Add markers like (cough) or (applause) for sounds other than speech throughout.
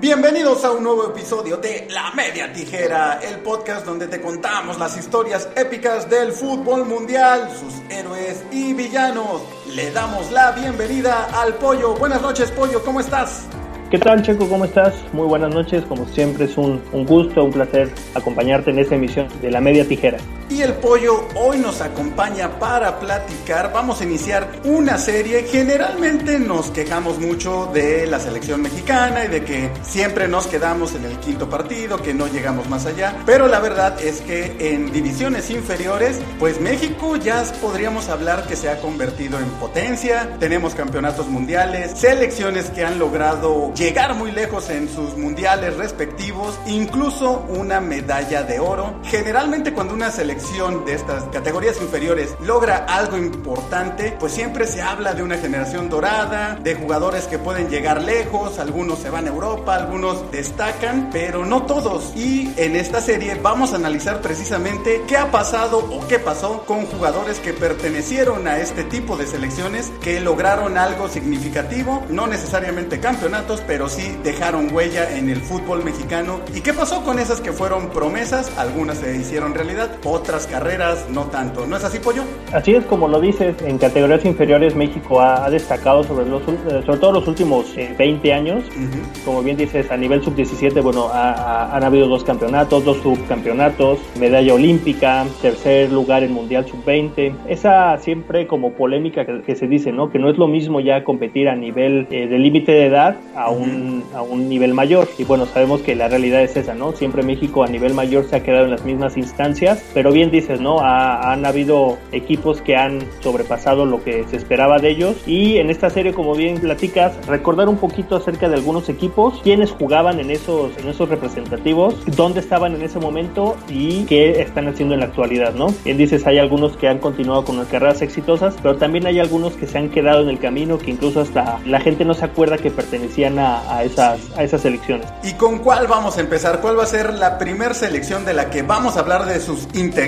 Bienvenidos a un nuevo episodio de La Media Tijera, el podcast donde te contamos las historias épicas del fútbol mundial, sus héroes y villanos. Le damos la bienvenida al Pollo. Buenas noches, Pollo, ¿cómo estás? ¿Qué tal, Checo? ¿Cómo estás? Muy buenas noches. Como siempre, es un, un, gusto, un placer acompañarte en esta emisión de La Media Tijera. Y el pollo hoy nos acompaña para platicar. Vamos a iniciar una serie. Generalmente nos quejamos mucho de la selección mexicana y de que siempre nos quedamos en el quinto partido, que no llegamos más allá. Pero la verdad es que en divisiones inferiores, pues México ya podríamos hablar que se ha convertido en potencia. Tenemos campeonatos mundiales, selecciones que han logrado llegar muy lejos en sus mundiales respectivos, incluso una medalla de oro. Generalmente cuando una selección de estas categorías inferiores logra algo importante, pues siempre se habla de una generación dorada, de jugadores que pueden llegar lejos, algunos se van a Europa, algunos destacan, pero no todos. Y en esta serie vamos a analizar precisamente qué ha pasado o qué pasó con jugadores que pertenecieron a este tipo de selecciones que lograron algo significativo, no necesariamente campeonatos, pero sí dejaron huella en el fútbol mexicano. ¿Y qué pasó con esas que fueron promesas? Algunas se hicieron realidad, otras carreras no tanto. ¿No es así, Pollo? Así es, como lo dices, en categorías inferiores México ha, destacado sobre, los, eh, sobre todo los últimos 20 eh, años. Como bien dices, a nivel sub-17, bueno, han habido dos campeonatos, dos subcampeonatos, medalla olímpica, tercer lugar en Mundial sub-20. Esa siempre como polémica que, se dice, ¿no? Que no es lo mismo ya competir a nivel eh, de límite de edad a un, a un nivel mayor. Y bueno, sabemos que la realidad es esa, ¿no? Siempre México a nivel mayor se ha quedado en las mismas instancias, pero bien dices, ¿no? han habido equipos que han sobrepasado lo que se esperaba de ellos. Y en esta serie, como bien platicas, recordar un poquito acerca de algunos equipos, quiénes jugaban en esos, en esos representativos, dónde estaban en ese momento y qué están haciendo en la actualidad, ¿no? Bien dices, hay algunos que han continuado con las carreras exitosas, pero también hay algunos que se han quedado en el camino, que incluso hasta la gente no se acuerda que pertenecían a esas, a esas selecciones. ¿Y con cuál vamos a empezar? ¿Cuál va a ser la primera selección de la que vamos a hablar de sus integrantes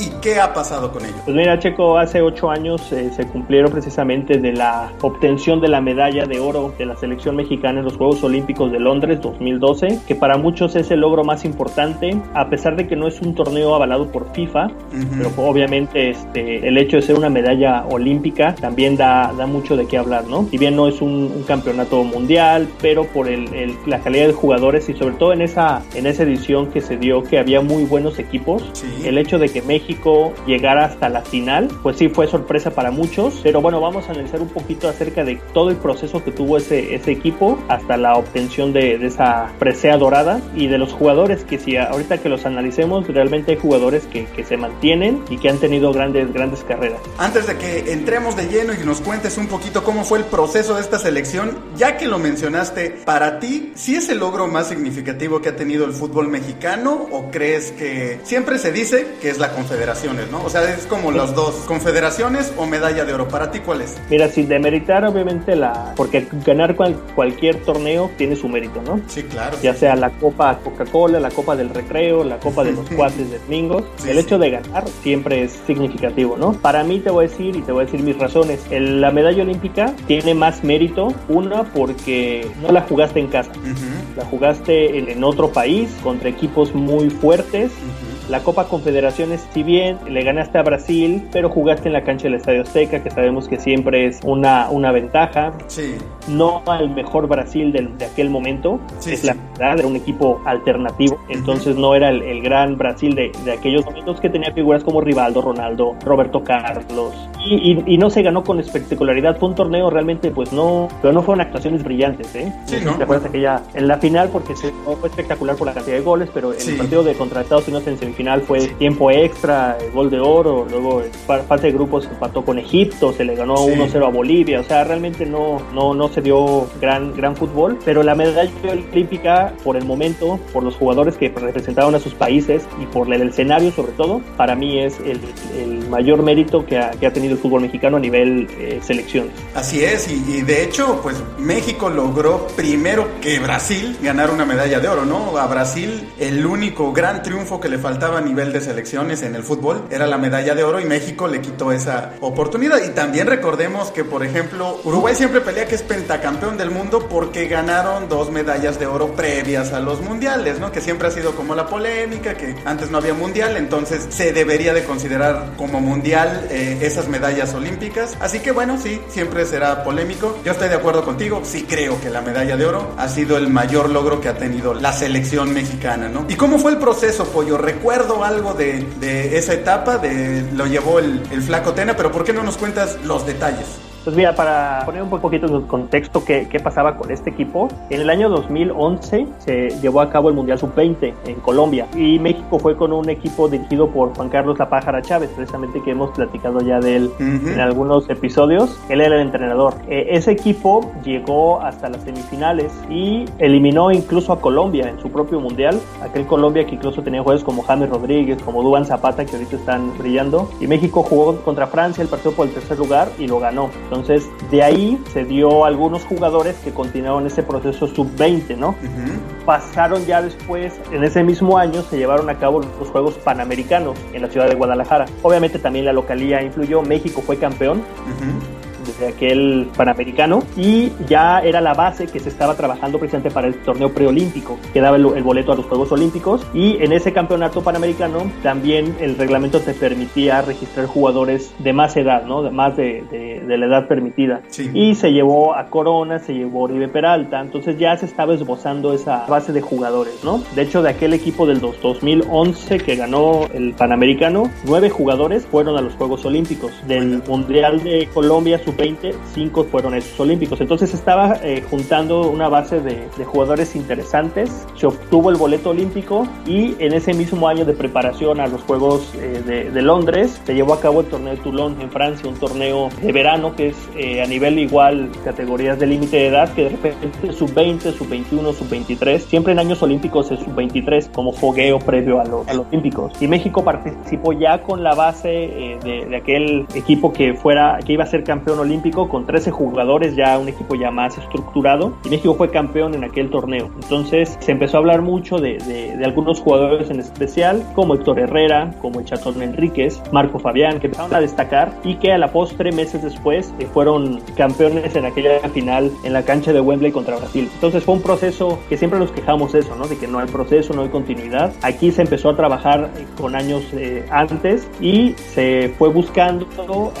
y qué ha pasado con ellos? Pues mira, Checo, hace ocho años eh, se cumplieron precisamente de la obtención de la medalla de oro de la selección mexicana en los Juegos Olímpicos de Londres 2012, que para muchos es el logro más importante, a pesar de que no es un torneo avalado por FIFA, pero obviamente este, el hecho de ser una medalla olímpica también da, da mucho de qué hablar, ¿no? Si bien no es un, un campeonato mundial, pero por el, la calidad de jugadores y sobre todo en esa, en esa edición que se dio que había muy buenos equipos, el hecho de que México llegara hasta la final, pues sí fue sorpresa para muchos, pero bueno, vamos a analizar un poquito acerca de todo el proceso que tuvo ese, ese equipo hasta la obtención de, de esa presea dorada y de los jugadores que si ahorita que los analicemos, realmente hay jugadores que, que se mantienen y que han tenido grandes, grandes carreras. Antes de que entremos de lleno y nos cuentes un poquito cómo fue el proceso de esta selección, ya que lo mencionaste, para ti, ¿sí es el logro más significativo que ha tenido el fútbol mexicano o crees que siempre se dice que es la Confederaciones, ¿no? O sea, es como los dos, Confederaciones o medalla de oro. ¿Para ti cuál es? Mira, sin demeritar obviamente la... Porque ganar cualquier torneo tiene su mérito, ¿no? Sí, claro. Ya sea la Copa Coca-Cola, la Copa del Recreo, la Copa de los Cuates de Domingos. el hecho de ganar siempre es significativo, ¿no? Para mí te voy a decir y te voy a decir mis razones. la medalla olímpica tiene más mérito, una porque no la jugaste en casa, la jugaste en, otro país contra equipos muy fuertes. La Copa Confederaciones, si bien le ganaste a Brasil, pero jugaste en la cancha del Estadio Azteca, que sabemos que siempre es una, una ventaja. Sí. No al mejor Brasil de, de aquel momento, es la verdad, era un equipo alternativo, entonces no era el, gran Brasil de, de, aquellos momentos que tenía figuras como Rivaldo, Ronaldo, Roberto Carlos, y, y, no se ganó con espectacularidad, fue un torneo realmente, pues no, pero no fueron actuaciones brillantes, ¿eh? Sí, ¿no? ¿Te acuerdas aquella, en la final, porque se, fue espectacular por la cantidad de goles, pero en el partido de contra Estados Unidos en final fue tiempo extra, gol de oro, luego fase de grupos se empató con Egipto, se le ganó 1-0 a Bolivia, o sea, realmente no, no, no se dio gran, gran fútbol, pero la medalla olímpica por el momento, por los jugadores que representaron a sus países y por el escenario sobre todo, para mí es el, el mayor mérito que ha, que ha, tenido el fútbol mexicano a nivel eh, selección. Así es, y, y de hecho, pues México logró primero que Brasil ganar una medalla de oro, ¿no? A Brasil el único gran triunfo que le faltaba a nivel de selecciones en el fútbol era la medalla de oro y México le quitó esa oportunidad. Y también recordemos que, por ejemplo, Uruguay siempre pelea que es pentacampeón del mundo porque ganaron dos medallas de oro previas a los mundiales, ¿no? Que siempre ha sido como la polémica, que antes no había mundial, entonces se debería de considerar como mundial eh, esas medallas olímpicas. Así que bueno, sí, siempre será polémico. Yo estoy de acuerdo contigo, sí creo que la medalla de oro ha sido el mayor logro que ha tenido la selección mexicana, ¿no? ¿Y cómo fue el proceso, Pollo? Recuerdo algo de, esa etapa, de lo llevó el, el flaco Tena, pero ¿por qué no nos cuentas los detalles? Pues mira, para poner un poquito en contexto qué, qué, pasaba con este equipo, en el año 2011 se llevó a cabo el Mundial Sub-20 en Colombia y México fue con un equipo dirigido por Juan Carlos La Pájara Chávez, precisamente que hemos platicado ya de él en algunos episodios. Él era el entrenador. Eh, ese equipo llegó hasta las semifinales y eliminó incluso a Colombia en su propio Mundial. Aquel Colombia que incluso tenía jugadores como James Rodríguez, como Duban Zapata, que ahorita están brillando. Y México jugó contra Francia, el partido por el tercer lugar y lo ganó. Entonces, de ahí se dio algunos jugadores que continuaron ese proceso sub-20, ¿no? Pasaron ya después, en ese mismo año, se llevaron a cabo los Juegos Panamericanos en la ciudad de Guadalajara. Obviamente también la localía influyó, México fue campeón de aquel Panamericano y ya era la base que se estaba trabajando precisamente para el torneo preolímpico, que daba el, boleto a los Juegos Olímpicos y en ese campeonato panamericano también el reglamento te permitía registrar jugadores de más edad, ¿no? De más de, de, la edad permitida. Y se llevó a Corona, se llevó a Oribe Peralta, entonces ya se estaba esbozando esa base de jugadores, ¿no? De hecho, de aquel equipo del 2011 que ganó el Panamericano, nueve jugadores fueron a los Juegos Olímpicos. Del Mundial de Colombia sub 20, cinco fueron esos olímpicos. Entonces estaba eh, juntando una base de, jugadores interesantes. Se obtuvo el boleto olímpico y en ese mismo año de preparación a los Juegos eh, de, Londres se llevó a cabo el torneo de Toulon en Francia, un torneo de verano que es eh, a nivel igual categorías de límite de edad que de repente sub-20, sub-21, sub-23, siempre en años olímpicos es sub-23 como fogueo previo a los, olímpicos. Y México participó ya con la base de, de aquel equipo que fuera que iba a ser campeón olímpico olímpico con 13 jugadores, ya un equipo ya más estructurado, y México fue campeón en aquel torneo. Entonces se empezó a hablar mucho de, de, algunos jugadores en especial, como Héctor Herrera, como el Chatón Enríquez, Marco Fabián, que empezaron a destacar y que a la postre, meses después, eh, fueron campeones en aquella final en la cancha de Wembley contra Brasil. Entonces fue un proceso que siempre nos quejamos eso, ¿no? De que no hay proceso, no hay continuidad. Aquí se empezó a trabajar eh, con años eh, antes y se fue buscando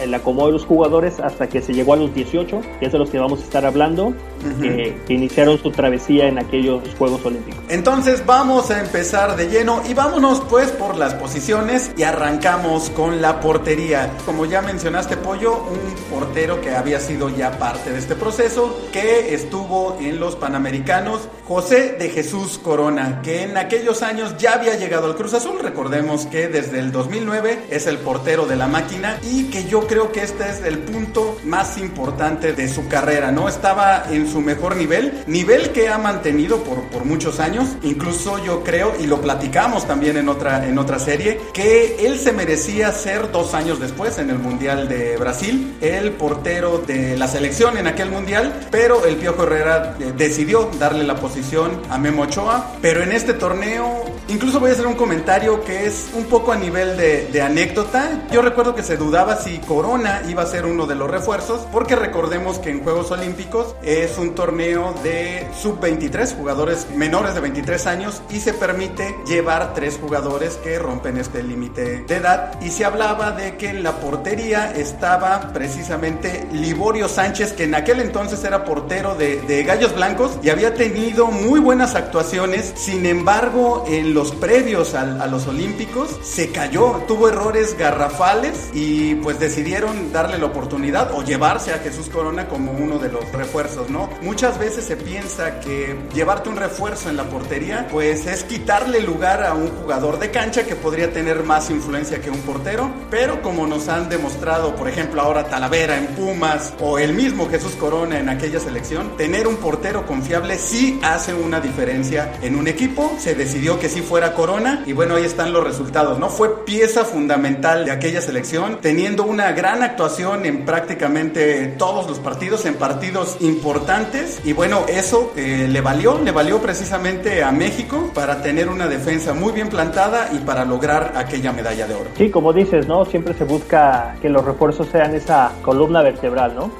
el acomodo de los jugadores hasta que se llegó a los 18, que es de los que vamos a estar hablando, que, iniciaron su travesía en aquellos Juegos Olímpicos. Entonces vamos a empezar de lleno y vámonos pues por las posiciones y arrancamos con la portería. Como ya mencionaste Pollo, un portero que había sido ya parte de este proceso, que estuvo en los Panamericanos, José de Jesús Corona, que en aquellos años ya había llegado al Cruz Azul. Recordemos que desde el 2009 es el portero de la máquina y que yo creo que este es el punto más importante de su carrera, ¿no? Estaba en su mejor nivel, nivel que ha mantenido por, por muchos años, incluso yo creo, y lo platicamos también en otra, en otra serie, que él se merecía ser dos años después en el Mundial de Brasil, el portero de la selección en aquel Mundial, pero el Piojo Herrera eh, decidió darle la posición a Memo Ochoa, pero en este torneo, incluso voy a hacer un comentario que es un poco a nivel de, de anécdota, yo recuerdo que se dudaba si Corona iba a ser uno de los refuerzos, porque recordemos que en Juegos Olímpicos es un torneo de sub-23, jugadores menores de 23 años, y se permite llevar tres jugadores que rompen este límite de edad. Y se hablaba de que en la portería estaba precisamente Liborio Sánchez, que en aquel entonces era portero de, Gallos Blancos y había tenido muy buenas actuaciones. Sin embargo, en los previos a, a los Olímpicos se cayó, tuvo errores garrafales y pues decidieron darle la oportunidad o llevarse a Jesús Corona como uno de los refuerzos, ¿no? Muchas veces se piensa que llevarte un refuerzo en la portería, pues es quitarle lugar a un jugador de cancha que podría tener más influencia que un portero, pero como nos han demostrado, por ejemplo, ahora Talavera en Pumas o el mismo Jesús Corona en aquella selección, tener un portero confiable sí hace una diferencia en un equipo. Se decidió que sí fuera Corona y bueno, ahí están los resultados, ¿no? Fue pieza fundamental de aquella selección, teniendo una gran actuación en práctica prácticamente todos los partidos en partidos importantes y bueno, eso eh, le valió, le valió precisamente a México para tener una defensa muy bien plantada y para lograr aquella medalla de oro. Sí, como dices, ¿no? Siempre se busca que los refuerzos sean esa columna vertebral, ¿no?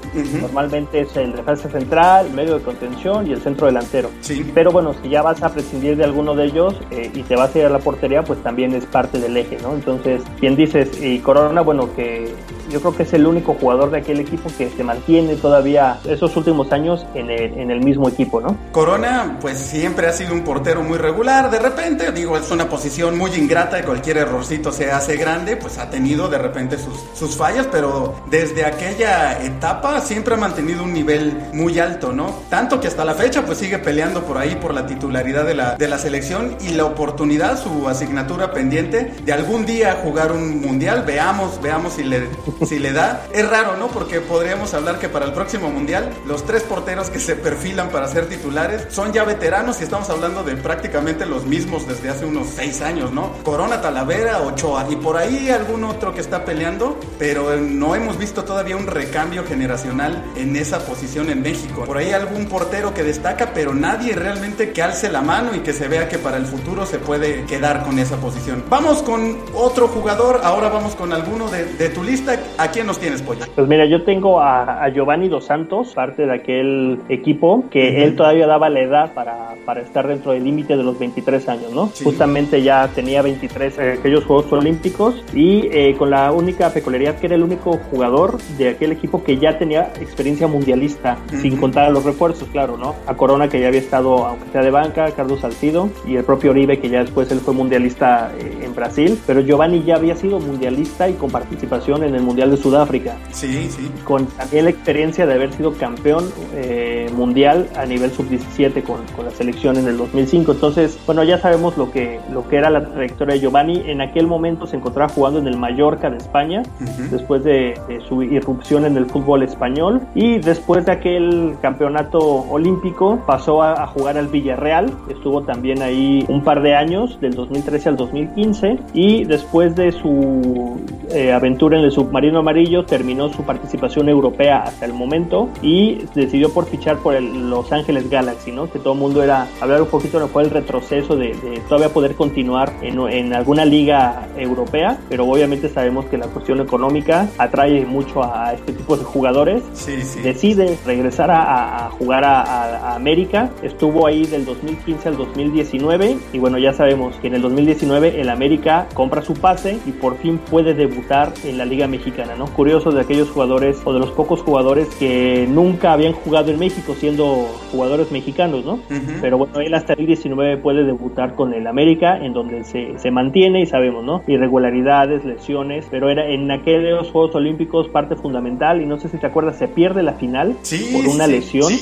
Normalmente es el defensa central, el medio de contención y el centro delantero. Sí. Pero bueno, si ya vas a prescindir de alguno de ellos eh, y te vas a ir a la portería, pues también es parte del eje, ¿no? Entonces, bien dices, y Corona, bueno, que yo creo que es el único jugador de aquel equipo que se mantiene todavía esos últimos años en el, en el mismo equipo, ¿no? Corona, pues siempre ha sido un portero muy regular, de repente, digo, es una posición muy ingrata cualquier errorcito se hace grande, pues ha tenido de repente sus, sus fallas, pero desde aquella etapa siempre ha mantenido un nivel muy alto, ¿no? Tanto que hasta la fecha pues sigue peleando por ahí por la titularidad de la, de la selección y la oportunidad, su asignatura pendiente de algún día jugar un mundial, veamos, veamos si le si le da. Es raro, ¿no? Porque podríamos hablar que para el próximo mundial, los tres porteros que se perfilan para ser titulares son ya veteranos y estamos hablando de prácticamente los mismos desde hace unos seis años, ¿no? Corona, Talavera, Ochoa y por ahí algún otro que está peleando, pero no hemos visto todavía un recambio generacional en esa posición en México. Por ahí algún portero que destaca, pero nadie realmente que alce la mano y que se vea que para el futuro se puede quedar con esa posición. Vamos con otro jugador, ahora vamos con alguno de, de tu lista. ¿A quién nos tienes, Pollo? Pues mira, yo tengo a, a Giovanni Dos Santos, parte de aquel equipo, que Ujú. él todavía daba la edad para, para estar dentro del límite de los 23 años, ¿no? Sí. Justamente ya tenía 23 eh, aquellos Juegos Olímpicos y eh, con la única peculiaridad que era el único jugador de aquel equipo que ya tenía experiencia mundialista, Ujú. sin contar a los refuerzos, claro, ¿no? A Corona que ya había estado, aunque sea de banca, Carlos Salcido y el propio Oribe que ya después él fue mundialista eh, en Brasil, pero Giovanni ya había sido mundialista y con participación en el Mundial de Sudáfrica Sí, sí. con también la experiencia de haber sido campeón eh, mundial a nivel sub-17 con, con la selección en el 2005. Entonces, bueno, ya sabemos lo que, lo que era la trayectoria de Giovanni. En aquel momento se encontraba jugando en el Mallorca de España, Ujú. después de, de su irrupción en el fútbol español. Y después de aquel campeonato olímpico, pasó a, a jugar al Villarreal. Estuvo también ahí un par de años, del 2013 al 2015. Y después de su eh, aventura en el submarino amarillo, terminó su participación europea hasta el momento y decidió por fichar por el Los Ángeles Galaxy, ¿no? Que todo el mundo era hablar un poquito de cuál el retroceso de, de todavía poder continuar en, en alguna liga europea, pero obviamente sabemos que la cuestión económica atrae mucho a este tipo de jugadores Sí, sí. decide regresar a, a- a jugar a, a- a América. Estuvo ahí del 2015 al 2019 y bueno, ya sabemos que en el 2019 el América compra su pase y por fin puede debutar en la Liga Mexicana, ¿no? Curioso de aquellos jugadores o de los pocos jugadores que nunca habían jugado en México siendo jugadores mexicanos, ¿no? Pero bueno, él hasta el 19 puede debutar con el América, en donde se, se mantiene y sabemos, ¿no? Irregularidades, lesiones, pero era en aquellos Juegos Olímpicos parte fundamental y no sé si te acuerdas, se pierde la final Sí, por una sí. lesión.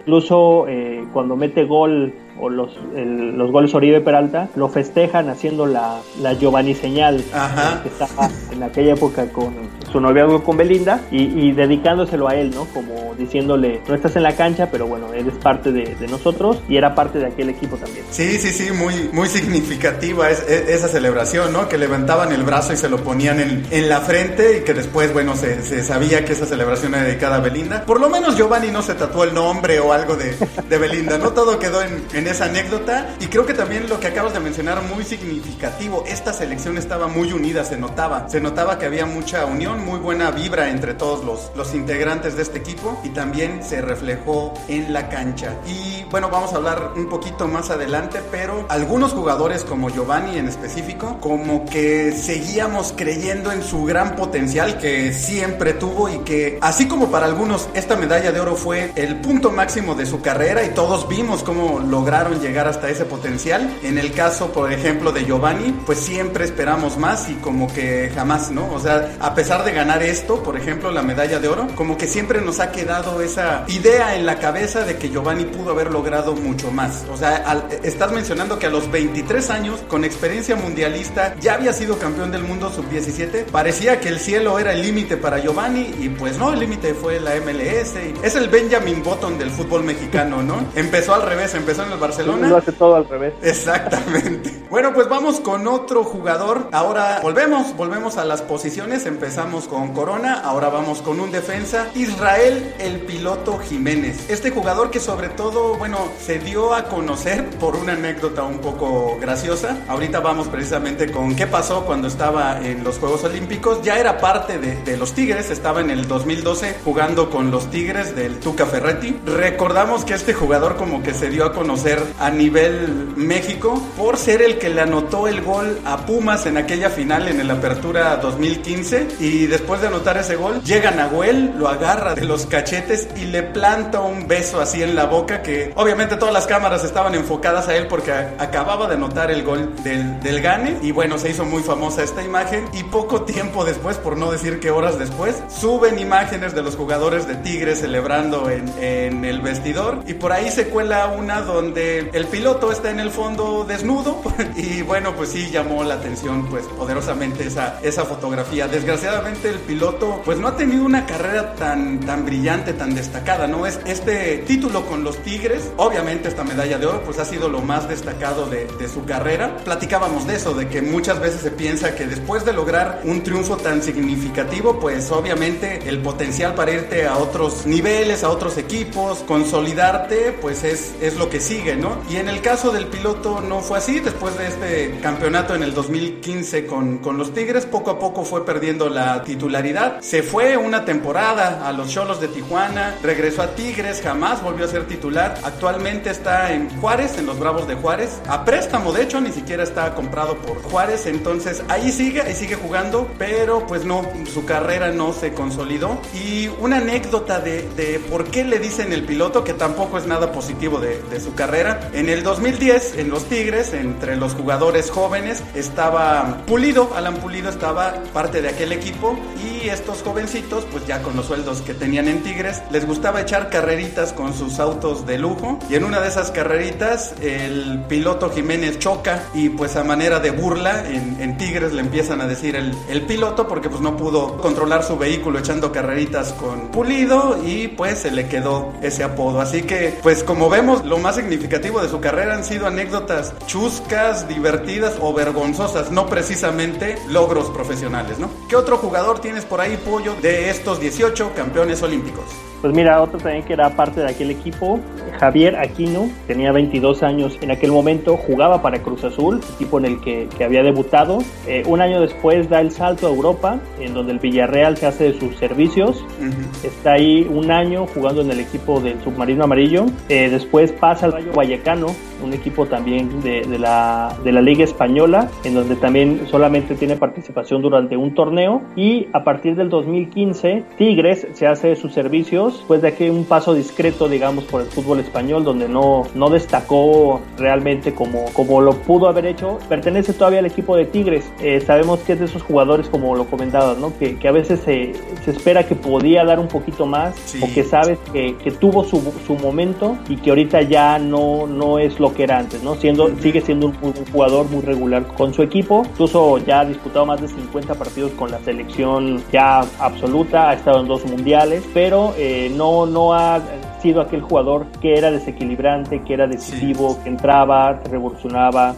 Incluso eh, cuando mete gol o los, el- los goles Oribe Peralta, lo festejan haciendo la, la Giovanni señal, Ajá. que estaba en aquella época con su noviazgo con Belinda y, y dedicándoselo a él, ¿no? Como diciéndole, no estás en la cancha, pero bueno, eres parte de, de nosotros y era parte de aquel equipo también. Sí, sí, sí, muy, muy significativa es, es- esa celebración, ¿no? Que levantaban el brazo y se lo ponían en, en la frente y que después, bueno, se, se sabía que esa celebración era dedicada a Belinda. Por lo menos Giovanni no se tatuó el nombre o algo de, de Belinda, ¿no? Todo quedó en, en esa anécdota y creo que también lo que acabas de mencionar muy significativo, esta selección estaba muy unida, se notaba, se notaba que había mucha unión, muy buena vibra entre todos los, los integrantes de este equipo y también se reflejó en la cancha. Y bueno, vamos a hablar un poquito más adelante, pero algunos jugadores como Giovanni en específico, como que seguíamos creyendo en su gran potencial que siempre tuvo y que así como para algunos esta medalla de oro fue el punto máximo de su carrera y todos vimos cómo lograron llegar hasta ese potencial, en el caso por ejemplo de Giovanni, pues siempre esperamos más y como que jamás, ¿no? O sea, a pesar de ganar esto, por ejemplo, la medalla de oro, como que siempre nos ha quedado esa idea en la cabeza de que Giovanni pudo haber logrado mucho más. O sea, al- estás mencionando que a los 23 años, con experiencia mundialista, ya había sido campeón del mundo sub-17. Parecía que el cielo era el límite para Giovanni y pues no, el límite fue la MLS. y es el Benjamin Button del fútbol mexicano, ¿no? Empezó al revés, empezó en el Barcelona. Lo hace todo al revés. Exactamente. (laughs) Bueno, pues vamos con otro jugador. Ahora volvemos, volvemos a las posiciones. Empezamos con Corona, ahora vamos con un defensa. Israel, el piloto Jiménez. Este jugador que sobre todo, bueno, se dio a conocer por una anécdota un poco graciosa. Ahorita vamos precisamente con qué pasó cuando estaba en los Juegos Olímpicos. Ya era parte de, de los Tigres, estaba en el 2012 jugando con los Tigres del Tuca Ferretti. Recordamos que este jugador como que se dio a conocer a nivel México por ser el que le anotó el gol a Pumas en aquella final en el Apertura 2015 y después de anotar ese gol llega Nahuel, lo agarra de los cachetes y le planta un beso así en la boca que obviamente todas las cámaras estaban enfocadas a él porque acababa de anotar el gol del, del Gane. Y bueno, se hizo muy famosa esta imagen. Y poco tiempo después, por no decir que horas después, suben imágenes de los jugadores de Tigres celebrando en, en el vestidor. Y por ahí se cuela una donde el piloto está en el fondo desnudo (laughs) y bueno, pues sí llamó la atención pues poderosamente esa, esa fotografía. Desgraciadamente el piloto pues no ha tenido una carrera tan, tan brillante, tan destacada, ¿no? Es este título con los Tigres, obviamente esta medalla de oro pues ha sido lo más destacado de, de su carrera. Platicábamos de eso, de que muchas veces se piensa que después de lograr un triunfo tan significativo pues obviamente el potencial para irte a otros niveles, a otros equipos, consolidarte pues es, es lo que sigue, ¿no? Y en el caso del piloto no fue así, después de este campeonato en el 2015 con, con los Tigres, poco a poco fue perdiendo la titularidad. Se fue una temporada a los Cholos de Tijuana, regresó a Tigres, jamás volvió a ser titular. Actualmente está en Juárez, en los Bravos de Juárez, a préstamo, de hecho, ni siquiera está comprado por Juárez, entonces ahí sigue, ahí sigue jugando, pero pues no, su carrera no se consolidó. Y una anécdota de, de por qué le dicen el piloto, que tampoco es nada positivo de, de su carrera. En el 2010, en los Tigres, entre los jugadores jóvenes, estaba Pulido, Alan Pulido estaba parte de aquel equipo y estos jovencitos, pues ya con los sueldos que tenían en Tigres, les gustaba echar carreritas con sus autos de lujo y en una de esas carreritas el piloto Jiménez choca y pues a manera de burla en, en Tigres le empiezan a decir el, el piloto porque pues no pudo controlar su vehículo echando carreritas con Pulido y pues se le quedó ese apodo. Así que pues como vemos lo más significativo de su carrera han sido anécdotas chuscas, divertidas o vergonzosas, no precisamente logros profesionales, ¿no? ¿Qué otro jugador tienes por ahí, Pollo, de estos 18 campeones olímpicos? Pues mira, otro también que era parte de aquel equipo, Javier Aquino, tenía 22 años en aquel momento, jugaba para Cruz Azul, equipo en el que, que había debutado. Eh, un año después da el salto a Europa, en donde el Villarreal se hace de sus servicios. Uh -huh. Está ahí un año jugando en el equipo del Submarino Amarillo. Eh, después pasa al Rayo Vallecano, un equipo también de, de, la, de la Liga Española, en donde también solamente tiene participación durante un torneo. Y a partir del 2015, Tigres se hace de sus servicios después de aquí un paso discreto, digamos, por el fútbol español, donde no, no destacó realmente como, como lo pudo haber hecho, pertenece todavía al equipo de Tigres. Eh, sabemos que es de esos jugadores, como lo comentabas, ¿no? que, que a veces se, se, espera que podía dar un poquito más, sí. o que sabes que, que tuvo su, su, momento y que ahorita ya no, no es lo que era antes, ¿no? Siendo, sigue siendo un, un, jugador muy regular con su equipo, incluso ya ha disputado más de 50 partidos con la selección ya absoluta, ha estado en dos mundiales, pero eh, no, no ha sido aquel jugador que era desequilibrante, que era decisivo, sí. que entraba, revolucionaba.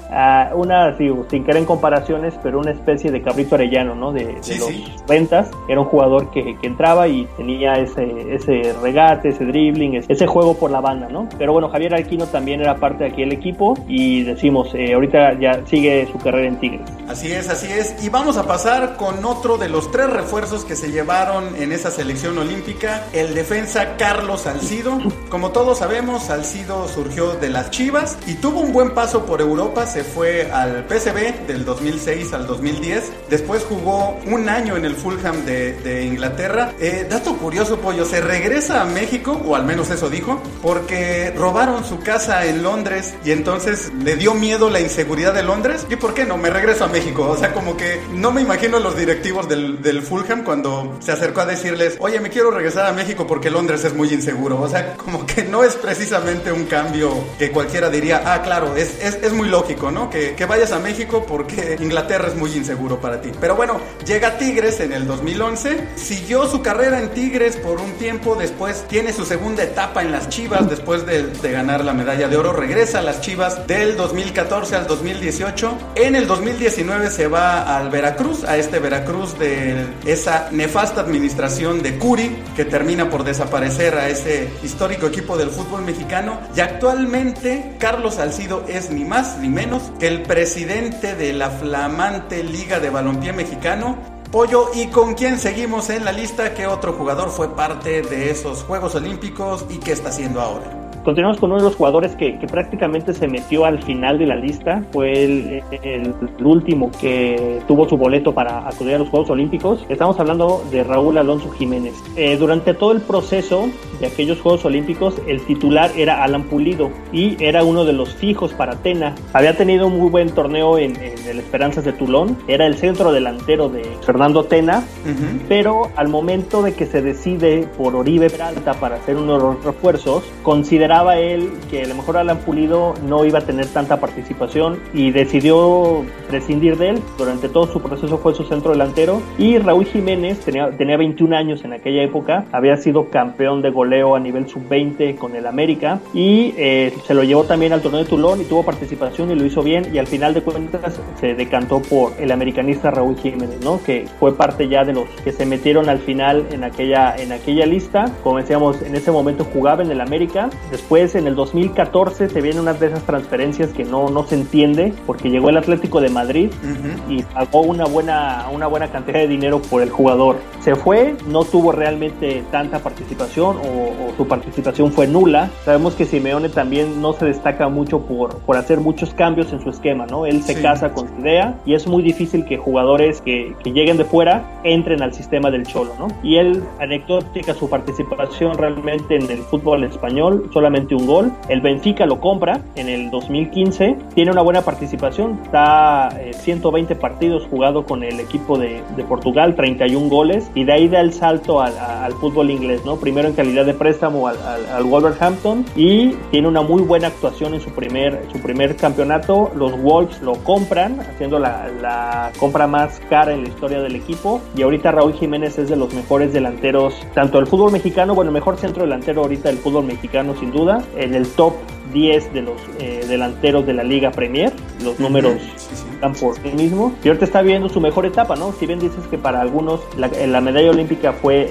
Una, digo, sin querer en comparaciones, pero una especie de cabrito arellano, ¿no? De, de sí, los sí. ventas. Era un jugador que, que, entraba y tenía ese, ese regate, ese dribbling, ese juego por la banda, ¿no? Pero bueno, Javier Alquino también era parte de aquel equipo y decimos, eh, ahorita ya sigue su carrera en Tigres. Así es, así es. Y vamos a pasar con otro de los tres refuerzos que se llevaron en esa selección olímpica, el defensa Carlos Salcido como todos sabemos, Salcido surgió de las Chivas y tuvo un buen paso por Europa. Se fue al PSV del 2006 al 2010. Después jugó un año en el Fulham de, Inglaterra. Eh, dato curioso, Pollo, se regresa a México, o al menos eso dijo, porque robaron su casa en Londres y entonces le dio miedo la inseguridad de Londres. ¿Y por qué no? Me regreso a México. O sea, como que no me imagino los directivos del, del Fulham cuando se acercó a decirles, oye, me quiero regresar a México porque Londres es muy inseguro. O sea, (laughs) como que no es precisamente un cambio que cualquiera diría, ah, claro, es, es, es muy lógico, ¿no? Que, que, vayas a México porque Inglaterra es muy inseguro para ti. Pero bueno, llega Tigres en el 2011, siguió su carrera en Tigres por un tiempo, después tiene su segunda etapa en las Chivas, después de, de ganar la medalla de oro, regresa a las Chivas del 2014 al 2018. En el 2019 se va al Veracruz, a este Veracruz de esa nefasta administración de Curi, que termina por desaparecer a ese histórico equipo del fútbol mexicano. Y actualmente Carlos Salcido es ni más ni menos que el presidente de la flamante Liga de Balompié Mexicano. Pollo, ¿y con quién seguimos en la lista? ¿Qué otro jugador fue parte de esos Juegos Olímpicos y qué está haciendo ahora? Continuamos con uno de los jugadores que, que, prácticamente se metió al final de la lista. Fue el, el, último que tuvo su boleto para acudir a los Juegos Olímpicos. Estamos hablando de Raúl Alonso Jiménez. Eh, durante todo el proceso de aquellos Juegos Olímpicos, el titular era Alan Pulido y era uno de los fijos para Atena. Había tenido un muy buen torneo en, en el Esperanzas de Tulón. Era el centro delantero de Fernando Tena. Uh -huh. Pero al momento de que se decide por Oribe Peralta para hacer uno de los refuerzos, consideraba él que a lo mejor Alan Pulido no iba a tener tanta participación y decidió prescindir de él. Durante todo su proceso fue su centro delantero y Raúl Jiménez tenía, tenía 21 años en aquella época, había sido campeón de goleo a nivel sub-20 con el América y eh, se lo llevó también al torneo de Tulón y tuvo participación y lo hizo bien y al final de cuentas se decantó por el americanista Raúl Jiménez, ¿no? que fue parte ya de los que se metieron al final en aquella, en aquella lista. Como decíamos, en ese momento jugaba en el América, después en el 2014 se viene una de esas transferencias que no, no se entiende porque llegó el Atlético de Madrid uh -huh. y pagó una buena, una buena cantidad de dinero por el jugador. Se fue, no tuvo realmente tanta participación o, o su participación fue nula. Sabemos que Simeone también no se destaca mucho por, por hacer muchos cambios en su esquema, ¿no? Él se sí. casa con su idea y es muy difícil que jugadores que, que lleguen de fuera entren al sistema del Cholo, ¿no? Y él, anecdótica su participación realmente en el fútbol español, solamente un gol. El Benfica lo compra en el 2015, tiene una buena participación, está eh, 120 partidos jugado con el equipo de, de, Portugal, 31 goles, y de ahí da el salto al, al fútbol inglés, ¿no? Primero en calidad de préstamo al, al, al, Wolverhampton y tiene una muy buena actuación en su primer, su primer campeonato. Los Wolves lo compran, haciendo la, la compra más cara en la historia del equipo, y ahorita Raúl Jiménez es de los mejores delanteros, tanto del fútbol mexicano, bueno, mejor centro delantero ahorita del fútbol mexicano sin duda, en el top 10 de los eh, delanteros de la Liga Premier, los números sí, sí. Por sí mismo. Y ahorita está viviendo su mejor etapa, ¿no? Si bien dices que para algunos la, la medalla olímpica fue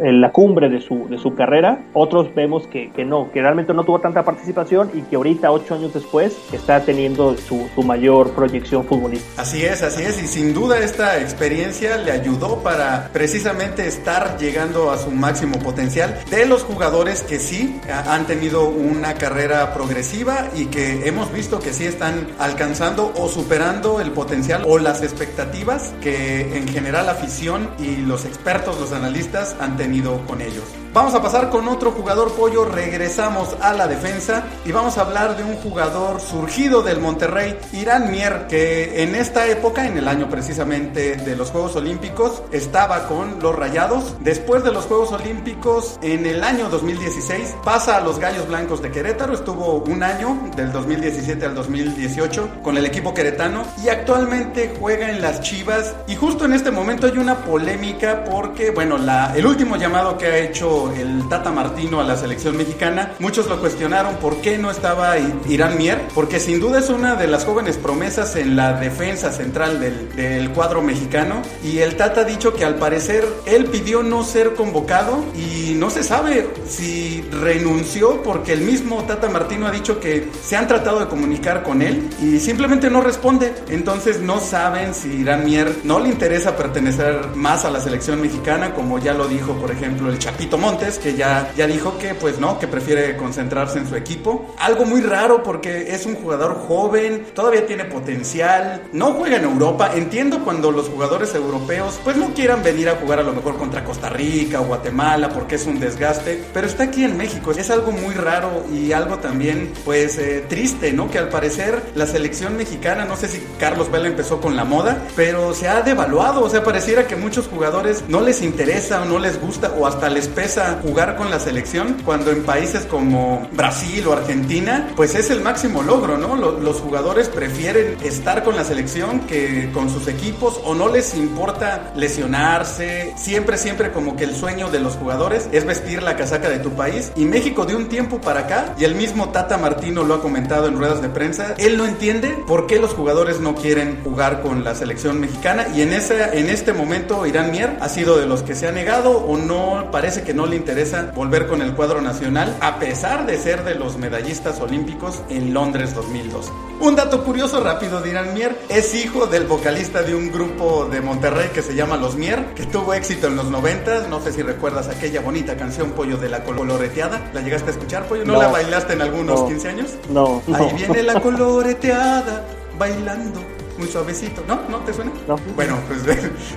la cumbre de su, de su carrera, otros vemos que, que, no, que realmente no tuvo tanta participación y que ahorita, ocho años después, está teniendo su, su mayor proyección futbolística. Así es, así es, y sin duda esta experiencia le ayudó para precisamente estar llegando a su máximo potencial de los jugadores que sí han tenido una carrera progresiva y que hemos visto que sí están alcanzando o superando el potencial o las expectativas que en general la afición y los expertos, los analistas han tenido con ellos. Vamos a pasar con otro jugador pollo, regresamos a la defensa y vamos a hablar de un jugador surgido del Monterrey, Irán Mier, que en esta época, en el año precisamente de los Juegos Olímpicos, estaba con los Rayados. Después de los Juegos Olímpicos, en el año 2016, pasa a los Gallos Blancos de Querétaro, estuvo un año, del 2017 al 2018, con el equipo queretano y actualmente juega en las Chivas y justo en este momento hay una polémica porque, bueno, el último llamado que ha hecho el Tata Martino a la selección mexicana, muchos lo cuestionaron por qué no estaba Irán Mier, porque sin duda es una de las jóvenes promesas en la defensa central del cuadro mexicano. Y el Tata ha dicho que al parecer él pidió no ser convocado y no se sabe si renunció porque el mismo Tata Martino ha dicho que se han tratado de comunicar con él y simplemente no responde, entonces no saben si Irán Mier no le interesa pertenecer más a la selección mexicana como ya lo dijo por ejemplo el Chapito Montes que ya, ya dijo que pues no, que prefiere concentrarse en su equipo. Algo muy raro porque es un jugador joven, todavía tiene potencial, no juega en Europa. Entiendo cuando los jugadores europeos pues no quieran venir a jugar a lo mejor contra Costa Rica o Guatemala porque es un desgaste, pero está aquí en México. Es algo muy raro y algo también pues eh, triste, ¿no? Que al parecer la selección mexicana, no sé si Carlos Vela empezó con la moda, pero se ha devaluado, o sea, pareciera que muchos jugadores no les interesa o no les gusta o hasta les pesa jugar con la selección cuando en países como Brasil o Argentina, pues es el máximo logro, ¿no? Los, jugadores prefieren estar con la selección que con sus equipos o no les importa lesionarse. Siempre, siempre como que el sueño de los jugadores es vestir la casaca de tu país. Y México de un tiempo para acá, y el mismo Tata Martino lo ha comentado en ruedas de prensa, él no entiende por qué los jugadores no quieren jugar con la selección mexicana y en, ese, en este momento Irán Mier ha sido de los que se ha negado o no parece que no le interesa volver con el cuadro nacional a pesar de ser de los medallistas olímpicos en Londres 2002. Un dato curioso rápido de Irán Mier, es hijo del vocalista de un grupo de Monterrey que se llama Los Mier, que tuvo éxito en los 90, no sé si recuerdas aquella bonita canción Pollo de la coloreteada, ¿la llegaste a escuchar Pollo? ¿No, la bailaste en algunos 15 años? No, Ahí viene la (laughs) coloreteada bailando muy suavecito, ¿no? ¿No te suena? No. Bueno, pues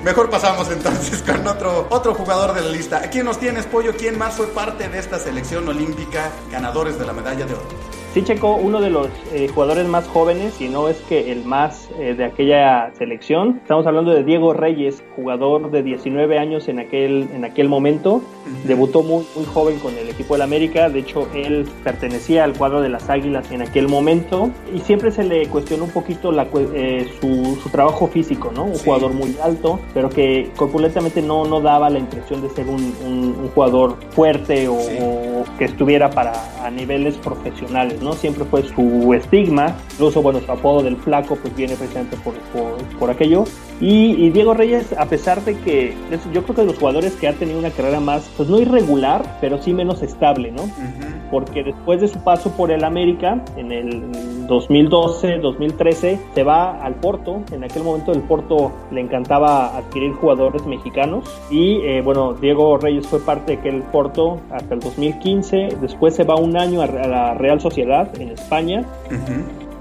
mejor pasamos entonces con otro, otro jugador de la lista. ¿A quién nos tienes, Pollo? ¿Quién más fue parte de esta selección olímpica ganadores de la medalla de oro? Sí, Checo, uno de los eh, jugadores más jóvenes, y no es que el más eh, de aquella selección. Estamos hablando de Diego Reyes, jugador de 19 años en aquel, en aquel momento. Debutó muy, muy joven con el equipo del América. De hecho, él pertenecía al cuadro de las Águilas en aquel momento. Y siempre se le cuestionó un poquito la, eh, su, su, trabajo físico, ¿no? Un jugador muy alto, pero que corpulentamente no, no daba la impresión de ser un, un, jugador fuerte o, o, que estuviera para a niveles profesionales, ¿no? Siempre fue su estigma. Incluso, bueno, su apodo del flaco pues viene precisamente por, por, por aquello. Y, Diego Reyes, a pesar de que yo creo que de los jugadores que ha tenido una carrera más, pues no irregular, pero sí menos estable, ¿no? Porque después de su paso por el América, en el 2012, 2013, se va al Porto. En aquel momento el Porto le encantaba adquirir jugadores mexicanos. Y eh, bueno, Diego Reyes fue parte de aquel Porto hasta el 2015. Después se va un año a la Real Sociedad en España.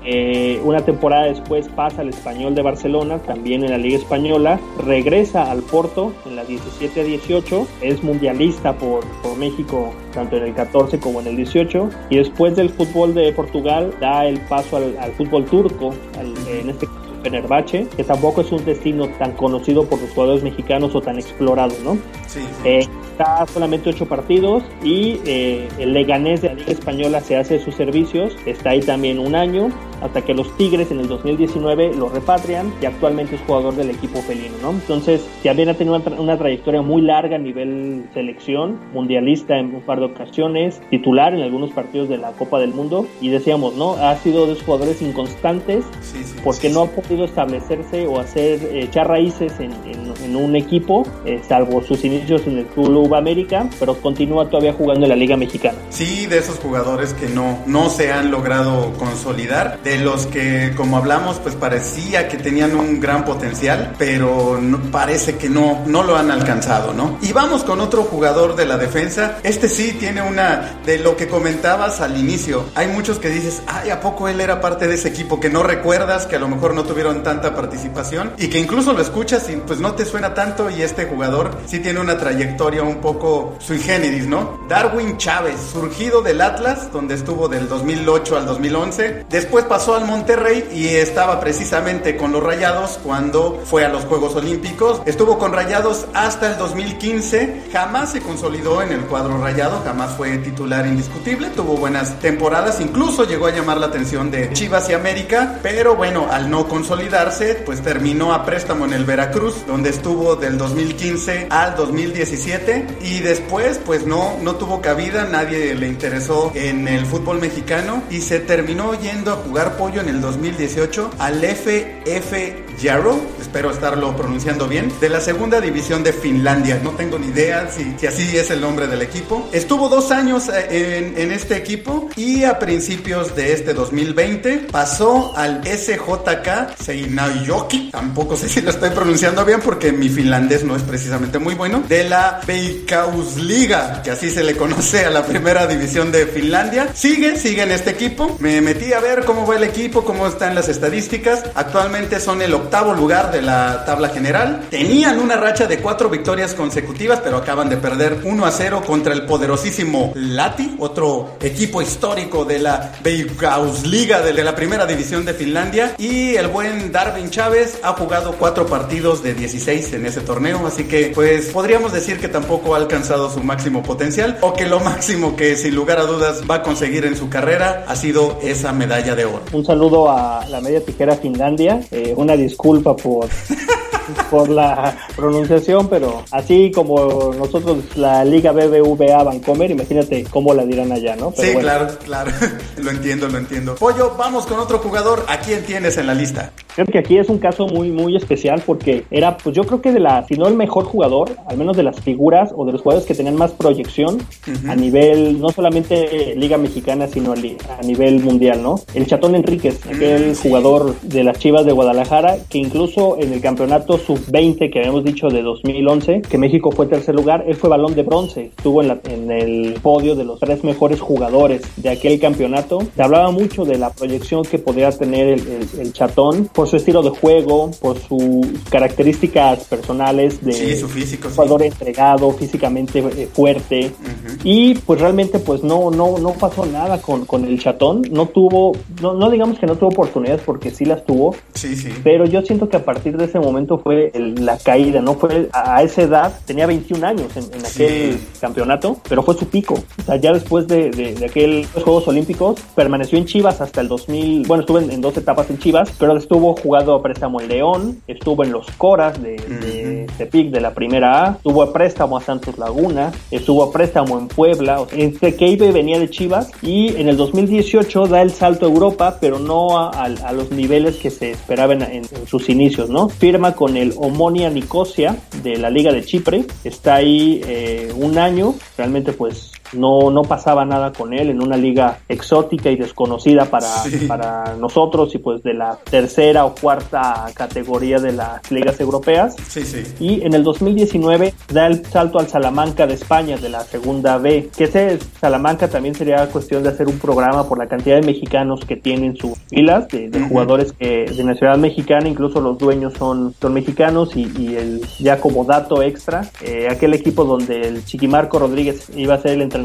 Eh, una temporada después pasa al Español de Barcelona, también en la Liga Española, regresa al Porto en la 17-18, es mundialista por, por México tanto en el 14 como en el 18, y después del fútbol de Portugal da el paso al, al fútbol turco, al, en este caso Fenerbahce, que tampoco es un destino tan conocido por los jugadores mexicanos o tan explorado, ¿no? Sí. Eh, está solamente ocho partidos y eh, el Leganés de la Liga Española se hace sus servicios, está ahí también un año, hasta que los Tigres en el 2019 lo repatrian y actualmente es jugador del equipo felino, ¿no? Entonces, también ha tenido una, una trayectoria muy larga a nivel selección, mundialista en un par de ocasiones, titular en algunos partidos de la Copa del Mundo y decíamos, ¿no? Ha sido de esos jugadores inconstantes Sí, sí, porque sí, no ha podido establecerse o hacer eh, echar raíces en, en- en un equipo, eh, salvo sus inicios en el Club América, pero continúa todavía jugando en la Liga Mexicana. Sí, de esos jugadores que no, no se han logrado consolidar, de los que, como hablamos, pues parecía que tenían un gran potencial, pero parece que no, no lo han alcanzado, ¿no? Y vamos con otro jugador de la defensa. Este sí tiene una, de lo que comentabas al inicio, hay muchos que dices, ay, ¿a poco él era parte de ese equipo que no recuerdas, que a lo mejor no tuvieron tanta participación y que incluso lo escuchas y pues no te suena tanto y este jugador sí tiene una trayectoria un poco sui generis, ¿no? Darwin Chávez, surgido del Atlas, donde estuvo del 2008 al 2011, después al Monterrey y estaba precisamente con los Rayados cuando fue a los Juegos Olímpicos, estuvo con Rayados hasta el 2015, jamás se consolidó en el cuadro rayado, jamás fue titular indiscutible, tuvo buenas temporadas, incluso llegó a llamar la atención de Chivas y América, pero bueno, al no consolidarse, pues terminó a préstamo en el Veracruz, donde estuvo del 2015 al 2017 y después pues no, no tuvo cabida, nadie le interesó en el fútbol mexicano y se terminó yendo a jugar pollo en el 2018 al FF Yarrow, espero estarlo pronunciando bien, de la segunda división de Finlandia. No tengo ni idea si, si así es el nombre del equipo. Estuvo dos años eh, en, en este equipo y a principios de este 2020 pasó al SJK Seinäjoki. Tampoco sé si lo estoy pronunciando bien porque mi finlandés no es precisamente muy bueno. De la Veikkausliga, que así se le conoce a la primera división de Finlandia. Sigue, sigue en este equipo. Me metí a ver cómo el equipo, cómo están las estadísticas. Actualmente son el octavo lugar de la tabla general. Tenían una racha de cuatro victorias consecutivas, pero acaban de perder 1 a 0 contra el poderosísimo Lati, otro equipo histórico de la Veikkausliga de la primera división de Finlandia. Y el buen Darwin Chávez ha jugado cuatro partidos de 16 6 en ese torneo, así que pues podríamos decir que tampoco ha alcanzado su máximo potencial o que lo máximo que sin lugar a dudas va a conseguir en su carrera ha sido esa medalla de oro. Un saludo a la media tijera Finlandia, eh, una disculpa por... (laughs) por la pronunciación, pero así como nosotros la Liga BBVA Vancomer, imagínate cómo la dirán allá, ¿no? sí, claro, claro, (laughs) lo entiendo, lo entiendo. Pollo, vamos con otro jugador, ¿a quién tienes en la lista? Creo que aquí es un caso muy, muy especial porque era, pues yo creo que de la, si no el mejor jugador, al menos de las figuras o de los jugadores que tenían más proyección a nivel, no solamente Liga Mexicana, sino a nivel mundial, ¿no? El Chatón Enríquez, aquel mm, jugador de las Chivas de Guadalajara, que incluso en el campeonato sub-20 que habíamos dicho de 2011, que México fue tercer lugar, él fue balón de bronce, estuvo en, la, en el podio de los tres mejores jugadores de aquel campeonato. Se hablaba mucho de la proyección que podría tener el, chatón por su estilo de juego, por sus características personales de su físico, jugador entregado, físicamente eh, fuerte. Y pues realmente pues no, no, no pasó nada con, con el chatón. No tuvo, no, no digamos que no tuvo oportunidades porque sí las tuvo. Sí, sí. Pero yo siento que a partir de ese momento fue la caída, ¿no? Fue a, esa edad, tenía 21 años en, aquel campeonato, pero fue su pico. O sea, ya después de, de, aquellos Juegos Olímpicos, permaneció en Chivas hasta el 2000, bueno, estuvo en, dos etapas en Chivas, pero estuvo jugado a préstamo en León, estuvo en los Coras de, de Tepic de la primera A, estuvo a préstamo a Santos Laguna, estuvo a préstamo en Puebla, o sea, este Keibe venía de Chivas y en el 2018 da el salto a Europa, pero no a, los niveles que se esperaban en, en sus inicios, ¿no? Firma con el Omonia Nicosia de la Liga de Chipre. Está ahí eh, un año, realmente pues no, no pasaba nada con él en una liga exótica y desconocida para, para nosotros y pues de la tercera o cuarta categoría de las ligas europeas. Y en el 2019 da el salto al Salamanca de España de la segunda B, que ese Salamanca también sería cuestión de hacer un programa por la cantidad de mexicanos que tienen sus filas, de, jugadores que, de nacionalidad mexicana, incluso los dueños son, son mexicanos y, y el, ya como dato extra, eh, aquel equipo donde el Chiquimarco Rodríguez iba a ser el entrenador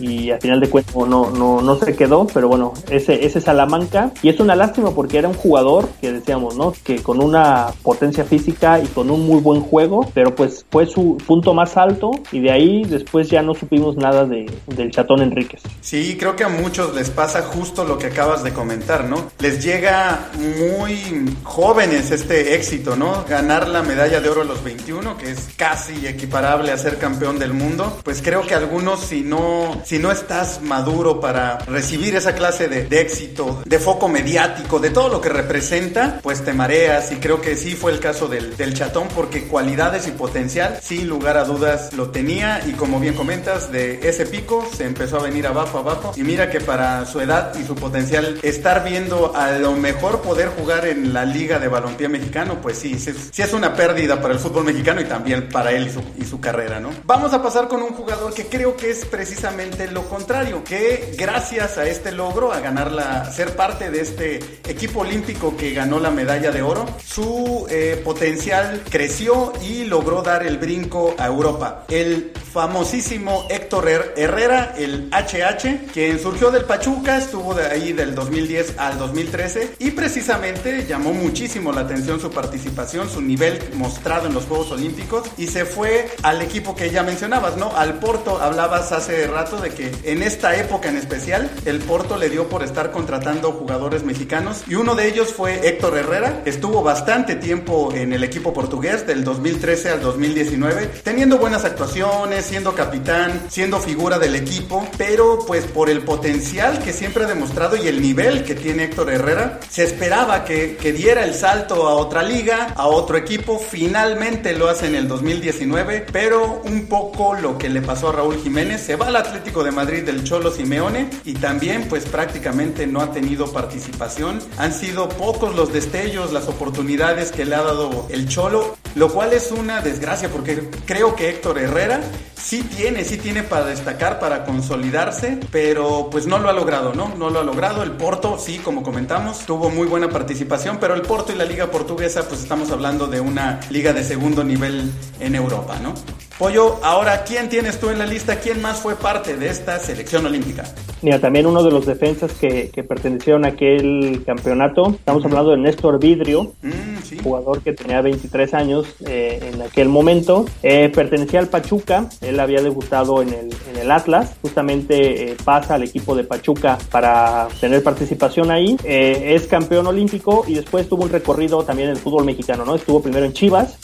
y al final de cuentas no, no, no se quedó, pero bueno, ese, ese Salamanca y es una lástima porque era un jugador que decíamos, ¿no? Que con una potencia física y con un muy buen juego, pero pues fue su punto más alto y de ahí después ya no supimos nada de, del Chatón Enríquez. Sí, creo que a muchos les pasa justo lo que acabas de comentar, ¿no? Les llega muy jóvenes este éxito, ¿no? Ganar la medalla de oro a los 21, que es casi equiparable a ser campeón del mundo, pues creo que algunos si no, si no estás maduro para recibir esa clase de, éxito, de foco mediático, de todo lo que representa, pues te mareas. Y creo que sí fue el caso del, del chatón porque cualidades y potencial, sin lugar a dudas lo tenía. Y como bien comentas, de ese pico se empezó a venir abajo, abajo. Y mira que para su edad y su potencial estar viendo a lo mejor poder jugar en la liga de balompié mexicano, pues sí, sí, es una pérdida para el fútbol mexicano y también para él y su, y su carrera, ¿no? Vamos a pasar con un jugador que creo que es precisamente lo contrario, que gracias a este logro, a ganar la, ser parte de este equipo olímpico que ganó la medalla de oro, su eh, potencial creció y logró dar el brinco a Europa. El famosísimo Héctor Herrera, el HH, quien surgió del Pachuca, estuvo de ahí del 2010 al 2013 y precisamente llamó muchísimo la atención su participación, su nivel mostrado en los Juegos Olímpicos y se fue al equipo que ya mencionabas, ¿no? Al Porto, hablabas hace rato de que en esta época en especial el Porto le dio por estar contratando jugadores mexicanos y uno de ellos fue Héctor Herrera, estuvo bastante tiempo en el equipo portugués del 2013 al 2019, teniendo buenas actuaciones, siendo capitán, siendo figura del equipo, pero pues por el potencial que siempre ha demostrado y el nivel que tiene Héctor Herrera, se esperaba que, que diera el salto a otra liga, a otro equipo, finalmente lo hace en el 2019, pero un poco lo que le pasó a Raúl Jiménez, se va al Atlético de Madrid del Cholo Simeone y también pues prácticamente no ha tenido participación, han sido pocos los destellos, las oportunidades que le ha dado el Cholo, lo cual es una desgracia porque creo que Héctor Herrera sí tiene, sí tiene para destacar, para consolidarse, pero pues no lo ha logrado, ¿no? No lo ha logrado. El Porto, sí, como comentamos, tuvo muy buena participación, pero el Porto y la liga portuguesa, pues estamos hablando de una liga de segundo nivel en Europa, ¿no? Pollo, ahora, ¿quién tienes tú en la lista? ¿Quién más fue parte de esta selección olímpica? Mira, también uno de los defensas que, que pertenecieron a aquel campeonato, estamos hablando de Néstor Vidrio, mm, jugador que tenía 23 años eh, en aquel momento, eh, pertenecía al Pachuca, él había debutado en el, en el Atlas, justamente eh, pasa al equipo de Pachuca para tener participación ahí, es campeón olímpico y después tuvo un recorrido también en el fútbol mexicano, ¿no? Estuvo primero en Chivas,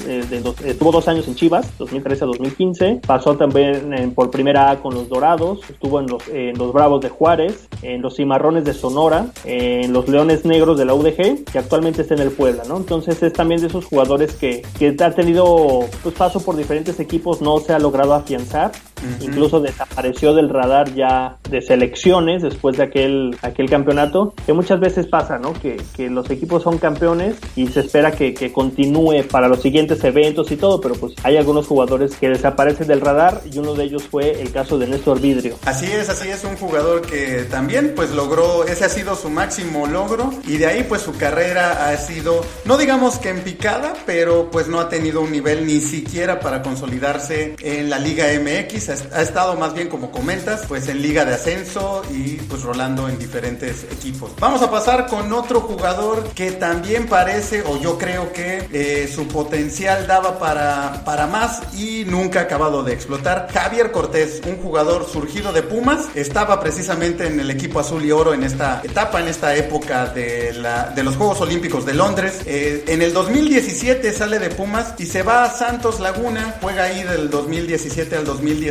estuvo dos años en Chivas, 2013 a 2015, pasó también por primera A con los Dorados, estuvo en los, en los Bravos de Juárez, en los Cimarrones de Sonora, en los Leones Negros de la UDG, que actualmente está en el Puebla, ¿no? Entonces es también de esos jugadores que, que ha tenido pues, paso por diferentes equipos, no se ha logrado afianzar, incluso desapareció del radar ya de selecciones después de aquel, aquel campeonato, que muchas veces pasa, ¿no? Que, que los equipos son campeones y se espera que, que continúe para los siguientes eventos y todo, pero pues hay algunos jugadores que desaparecen del radar y uno de ellos fue el caso de Néstor Vidrio. Así es, así es, un jugador que también pues logró, ese ha sido su máximo logro y de ahí pues su carrera ha sido, no digamos que en picada, pero pues no ha tenido un nivel ni siquiera para consolidarse en la Liga MX, ha, estado más bien como comentas, pues en Liga de Ascenso y pues rolando en diferentes equipos. Vamos a pasar con otro jugador que también parece, o yo creo que eh, su potencial daba para, para más y nunca ha acabado de explotar. Javier Cortés, un jugador surgido de Pumas, estaba precisamente en el equipo azul y oro en esta etapa, en esta época de, los Juegos Olímpicos de Londres. Eh, en el 2017 sale de Pumas y se va a Santos Laguna, juega ahí del 2017 al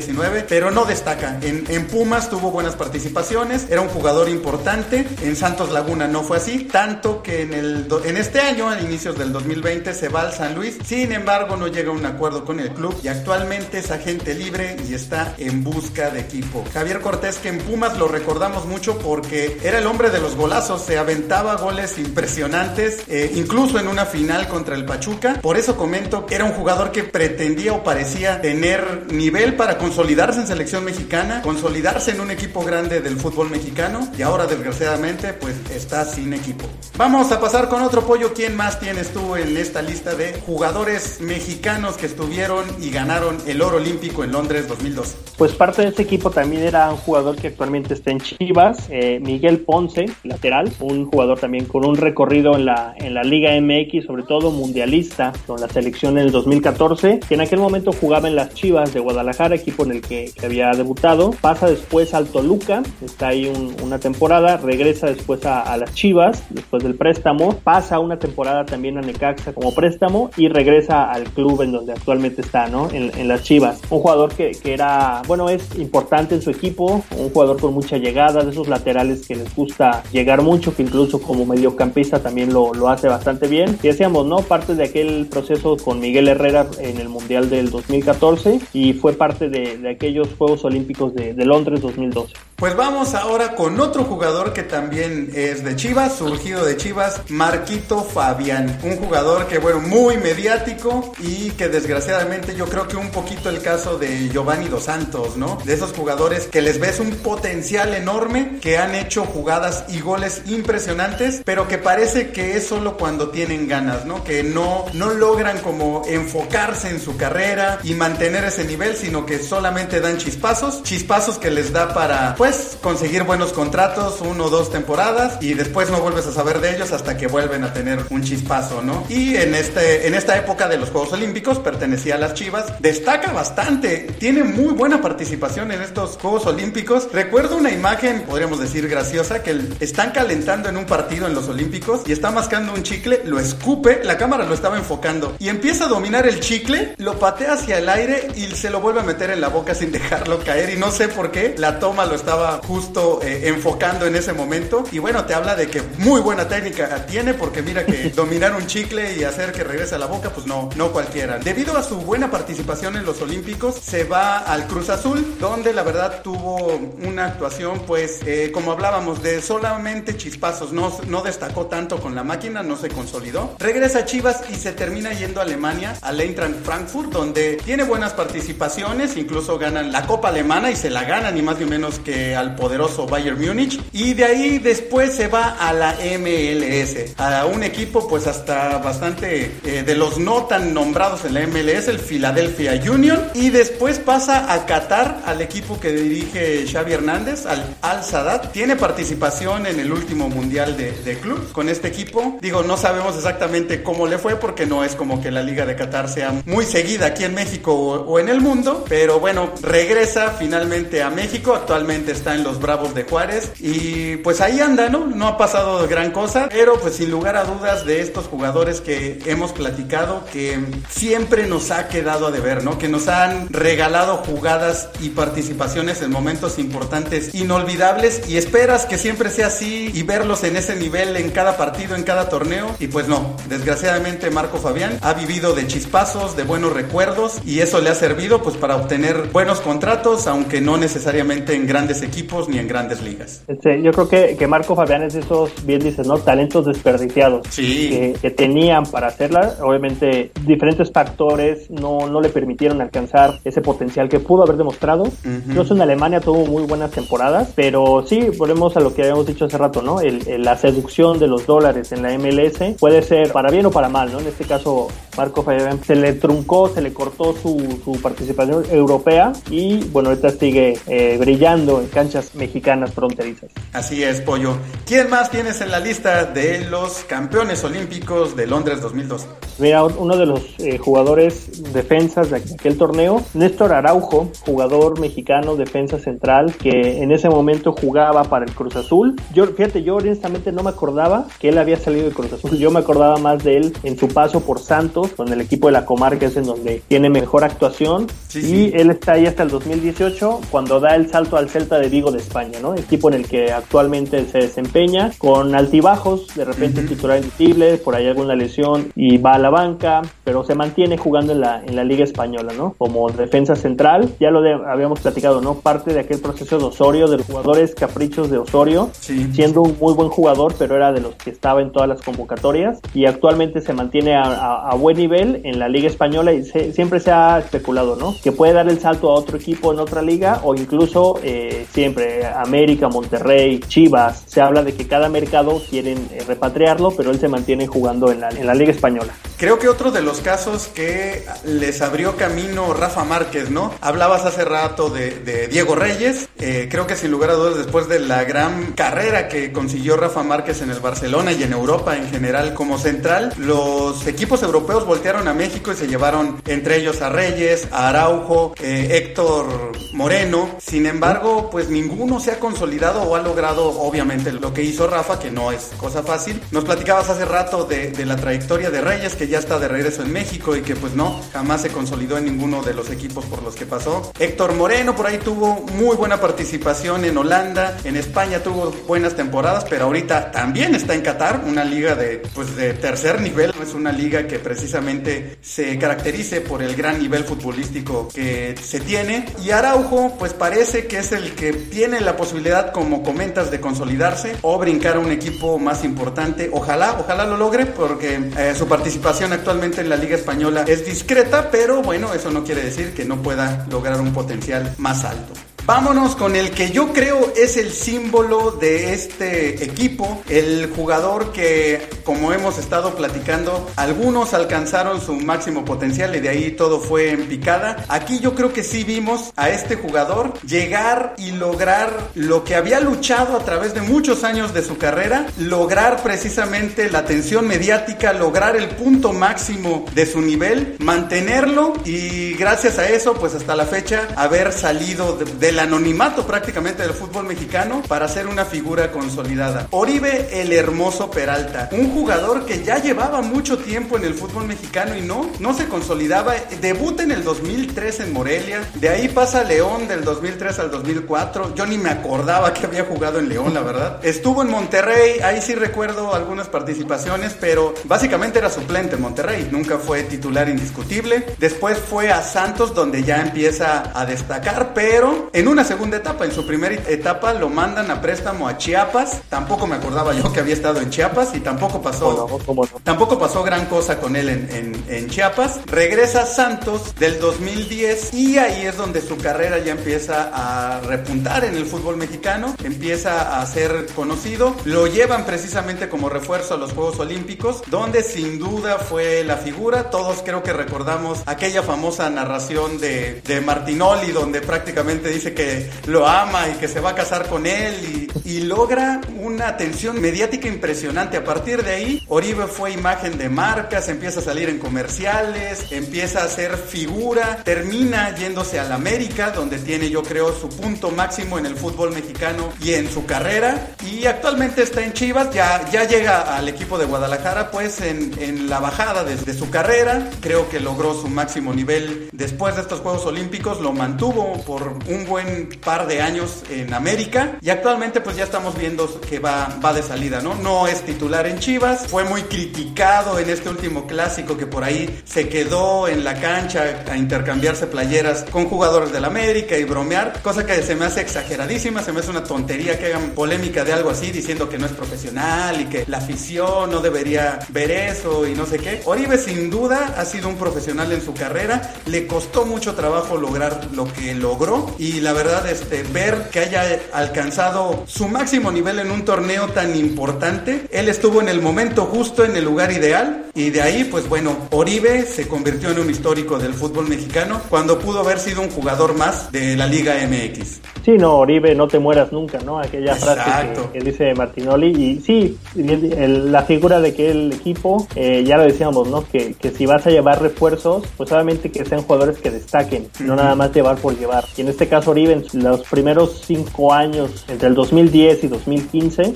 2019, pero no destaca. En, Pumas tuvo buenas participaciones, era un jugador importante, en Santos Laguna no fue así, tanto que en, el, en este año, a inicios del 2020, se va al San Luis, sin embargo no llega a un acuerdo con el club y actualmente es agente libre y está en busca de equipo. Javier Cortés, que en Pumas lo recordamos mucho porque era el hombre de los golazos, se aventaba goles impresionantes, eh, incluso en una final contra el Pachuca. Por eso comento era un jugador que pretendía o parecía tener nivel para consolidarse en selección mexicana, consolidarse en un equipo grande del fútbol mexicano y ahora desgraciadamente pues está sin equipo. Vamos a pasar con otro pollo. ¿Quién más tienes tú en esta lista de jugadores mexicanos que estuvieron y ganaron el oro olímpico en Londres 2002? Pues parte de ese equipo también era un jugador que actualmente está en Chivas, eh, Miguel Ponce, lateral, un jugador también con un recorrido en la, en la Liga MX, sobre todo mundialista, con la selección en el 2014, que en aquel momento jugaba en las Chivas de Guadalajara, equipo en el que, había debutado, pasa después al Toluca, está ahí una temporada, regresa después a, las Chivas, después del préstamo, pasa una temporada también a Necaxa como préstamo y regresa al club en donde actualmente está, ¿no? En, en las Chivas. Un jugador que, que era, bueno, es importante en su equipo, un jugador con mucha llegada, de esos laterales que les gusta llegar mucho, que incluso como mediocampista también lo, lo hace bastante bien. Y decíamos, ¿no? Parte de aquel proceso con Miguel Herrera en el Mundial del 2014 y fue parte de, de aquellos Juegos Olímpicos de, Londres 2012. Pues vamos ahora con otro jugador que también es de Chivas, surgido de Chivas, Marquito Fabián. Un jugador que, bueno, muy mediático y que desgraciadamente yo creo que un poquito el caso de Giovanni Dos Santos, ¿no? De esos jugadores que les ves un potencial enorme, que han hecho jugadas y goles impresionantes, pero que parece que es solo cuando tienen ganas, ¿no? Que no, no logran como enfocarse en su carrera y mantener ese nivel, sino que solamente dan chispazos, chispazos que les da para, pues, conseguir buenos contratos, uno o dos temporadas, y después no vuelves a saber de ellos hasta que vuelven a tener un chispazo, ¿no? Y en, este, en esta época de los Juegos Olímpicos pertenecía a las Chivas, destaca bastante, tiene muy buena participación en estos Juegos Olímpicos. Recuerdo una imagen, podríamos decir graciosa, que están calentando en un partido en los Olímpicos y está mascando un chicle, lo escupe, la cámara lo estaba enfocando y empieza a dominar el chicle, lo patea hacia el aire y se lo vuelve a meter en la boca sin dejarlo caer y no sé por qué, la toma lo estaba justo eh, enfocando en ese momento. Y bueno, te habla de que muy buena técnica tiene, porque mira que (laughs) dominar un chicle y hacer que regrese a la boca, pues no, no cualquiera. Debido a su buena participación en los Olímpicos, se va al Cruz Azul, donde la verdad tuvo una actuación, pues, eh, como hablábamos, de solamente chispazos, no, no destacó tanto con la máquina, no se consolidó. Regresa a Chivas y se termina yendo a Alemania, al Eintracht Frankfurt, donde tiene buenas participaciones, incluso ganan la Copa Alemana y se la ganan, ni más ni menos que al poderoso Bayern Múnich y de ahí después se va a la MLS, a un equipo pues hasta bastante eh, de los no tan nombrados en la MLS, el Philadelphia Union y después pasa a Qatar al equipo que dirige Xavi Hernández, al Al Sadat. Tiene participación en el último mundial de, de club con este equipo. Digo, no sabemos exactamente cómo le fue porque no es como que la Liga de Qatar sea muy seguida aquí en México o, en el mundo, pero regresa finalmente a México, actualmente está en los Bravos de Juárez y pues ahí anda, ¿no? No ha pasado gran cosa, pero pues sin lugar a dudas de estos jugadores que hemos platicado que siempre nos ha quedado a deber, ¿no? Que nos han regalado jugadas y participaciones en momentos importantes, inolvidables y esperas que siempre sea así y verlos en ese nivel en cada partido, en cada torneo y pues no, desgraciadamente Marco Fabián ha vivido de chispazos, de buenos recuerdos y eso le ha servido pues para obtener buenos contratos, aunque no necesariamente en grandes equipos ni en grandes ligas. Este, yo creo que, que, Marco Fabián es de esos, bien dices, ¿no? Talentos desperdiciados sí. que, tenían para hacerla. Obviamente diferentes factores no, no le permitieron alcanzar ese potencial que pudo haber demostrado. Incluso en Alemania tuvo muy buenas temporadas, pero sí, volvemos a lo que habíamos dicho hace rato, ¿no? El, la seducción de los dólares en la MLS puede ser para bien o para mal, ¿no? En este caso, Marco Fabián se le truncó, se le cortó su, su participación europea y bueno, ahorita sigue eh, brillando en canchas mexicanas fronterizas. Así es, Pollo. ¿Quién más tienes en la lista de los campeones olímpicos de Londres 2012? Mira, uno de los eh, jugadores defensas de aquel torneo, Néstor Araujo, jugador mexicano, defensa central, que en ese momento jugaba para el Cruz Azul. Yo, fíjate, yo honestamente no me acordaba que él había salido del Cruz Azul. Yo me acordaba más de él en su paso por Santos, con el equipo de la comarca, es en donde tiene mejor actuación. y él está ahí hasta el 2018, cuando da el salto al Celta de Vigo de España, ¿no? Equipo en el que actualmente se desempeña, con altibajos, de repente titular indiscutible, por ahí alguna lesión y va a la banca, pero se mantiene jugando en la, en la Liga Española, ¿no? Como defensa central, ya lo habíamos platicado, ¿no? Parte de aquel proceso de Osorio, de los jugadores caprichos de Osorio, siendo un muy buen jugador, pero era de los que estaba en todas las convocatorias y actualmente se mantiene a, buen nivel en la Liga Española y siempre se ha especulado, ¿no? Que puede dar el salto a otro equipo en otra liga o incluso eh, siempre América, Monterrey, Chivas, se habla de que cada mercado quieren eh, repatriarlo, pero él se mantiene jugando en la, en la Liga Española. Creo que otro de los casos que les abrió camino Rafa Márquez, ¿no? Hablabas hace rato de, Diego Reyes, eh, creo que sin lugar a dudas después de la gran carrera que consiguió Rafa Márquez en el Barcelona y en Europa en general como central, los equipos europeos voltearon a México y se llevaron entre ellos a Reyes, a Araujo, eh, Héctor Moreno, sin embargo, pues ninguno se ha consolidado o ha logrado obviamente lo que hizo Rafa, que no es cosa fácil. Nos platicabas hace rato de, de la trayectoria de Reyes, que ya está de regreso en México y que pues no, jamás se consolidó en ninguno de los equipos por los que pasó. Héctor Moreno por ahí tuvo muy buena participación en Holanda, en España tuvo buenas temporadas, pero ahorita también está en Qatar, una liga de pues de tercer nivel, es una liga que precisamente se caracterice por el gran nivel futbolístico que se tiene y Araujo pues parece que es el que tiene la posibilidad como comentas de consolidarse o brincar a un equipo más importante, ojalá, ojalá lo logre porque eh, su participación actualmente en la Liga Española es discreta, pero bueno, eso no quiere decir que no pueda lograr un potencial más alto. Vámonos con el que yo creo es el símbolo de este equipo, el jugador que, como hemos estado platicando, algunos alcanzaron su máximo potencial y de ahí todo fue en picada. Aquí yo creo que sí vimos a este jugador llegar y lograr lo que había luchado a través de muchos años de su carrera, lograr precisamente la atención mediática, lograr el punto máximo de su nivel, mantenerlo y gracias a eso, pues hasta la fecha, haber salido de, el anonimato prácticamente del fútbol mexicano para ser una figura consolidada. Oribe el Hermoso Peralta, un jugador que ya llevaba mucho tiempo en el fútbol mexicano y no, no se consolidaba. Debuta en el 2003 en Morelia, de ahí pasa León del 2003 al 2004. Yo ni me acordaba que había jugado en León, la verdad. Estuvo en Monterrey, ahí sí recuerdo algunas participaciones, pero básicamente era suplente en Monterrey, nunca fue titular indiscutible. Después fue a Santos donde ya empieza a destacar, pero en en una segunda etapa. En su primera etapa lo mandan a préstamo a Chiapas. Tampoco me acordaba yo que había estado en Chiapas y tampoco pasó, tampoco pasó gran cosa con él en, en, Chiapas. Regresa Santos del 2010 y ahí es donde su carrera ya empieza a repuntar en el fútbol mexicano, empieza a ser conocido. Lo llevan precisamente como refuerzo a los Juegos Olímpicos, donde sin duda fue la figura. Todos creo que recordamos aquella famosa narración de, de Martinoli, donde prácticamente dice que lo ama y que se va a casar con él y, logra una atención mediática impresionante. A partir de ahí, Oribe fue imagen de marcas, empieza a salir en comerciales, empieza a ser figura, termina yéndose a la América, donde tiene yo creo su punto máximo en el fútbol mexicano y en su carrera. Y actualmente está en Chivas, ya, ya llega al equipo de Guadalajara pues en, la bajada desde su carrera. Creo que logró su máximo nivel después de estos Juegos Olímpicos, lo mantuvo por un buen par de años en América y actualmente pues ya estamos viendo que va, va de salida, ¿no? No es titular en Chivas, fue muy criticado en este último clásico que por ahí se quedó en la cancha a intercambiarse playeras con jugadores del América y bromear, cosa que se me hace exageradísima, se me hace una tontería que hagan polémica de algo así diciendo que no es profesional y que la afición no debería ver eso y no sé qué. Oribe sin duda ha sido un profesional en su carrera, le costó mucho trabajo lograr lo que logró y la verdad este ver que haya alcanzado su máximo nivel en un torneo tan importante, él estuvo en el momento justo en el lugar ideal y de ahí pues bueno, Oribe se convirtió en un histórico del fútbol mexicano cuando pudo haber sido un jugador más de la Liga MX. Sí, no, Oribe, no te mueras nunca, ¿no? Aquella frase que, dice Martinoli. Y sí, la figura de que el equipo, eh, ya lo decíamos, ¿no? Que, que, si vas a llevar refuerzos, pues obviamente que sean jugadores que destaquen, no nada más llevar por llevar. Y en este caso, Oribe, en los primeros cinco años, entre el 2010 y 2015,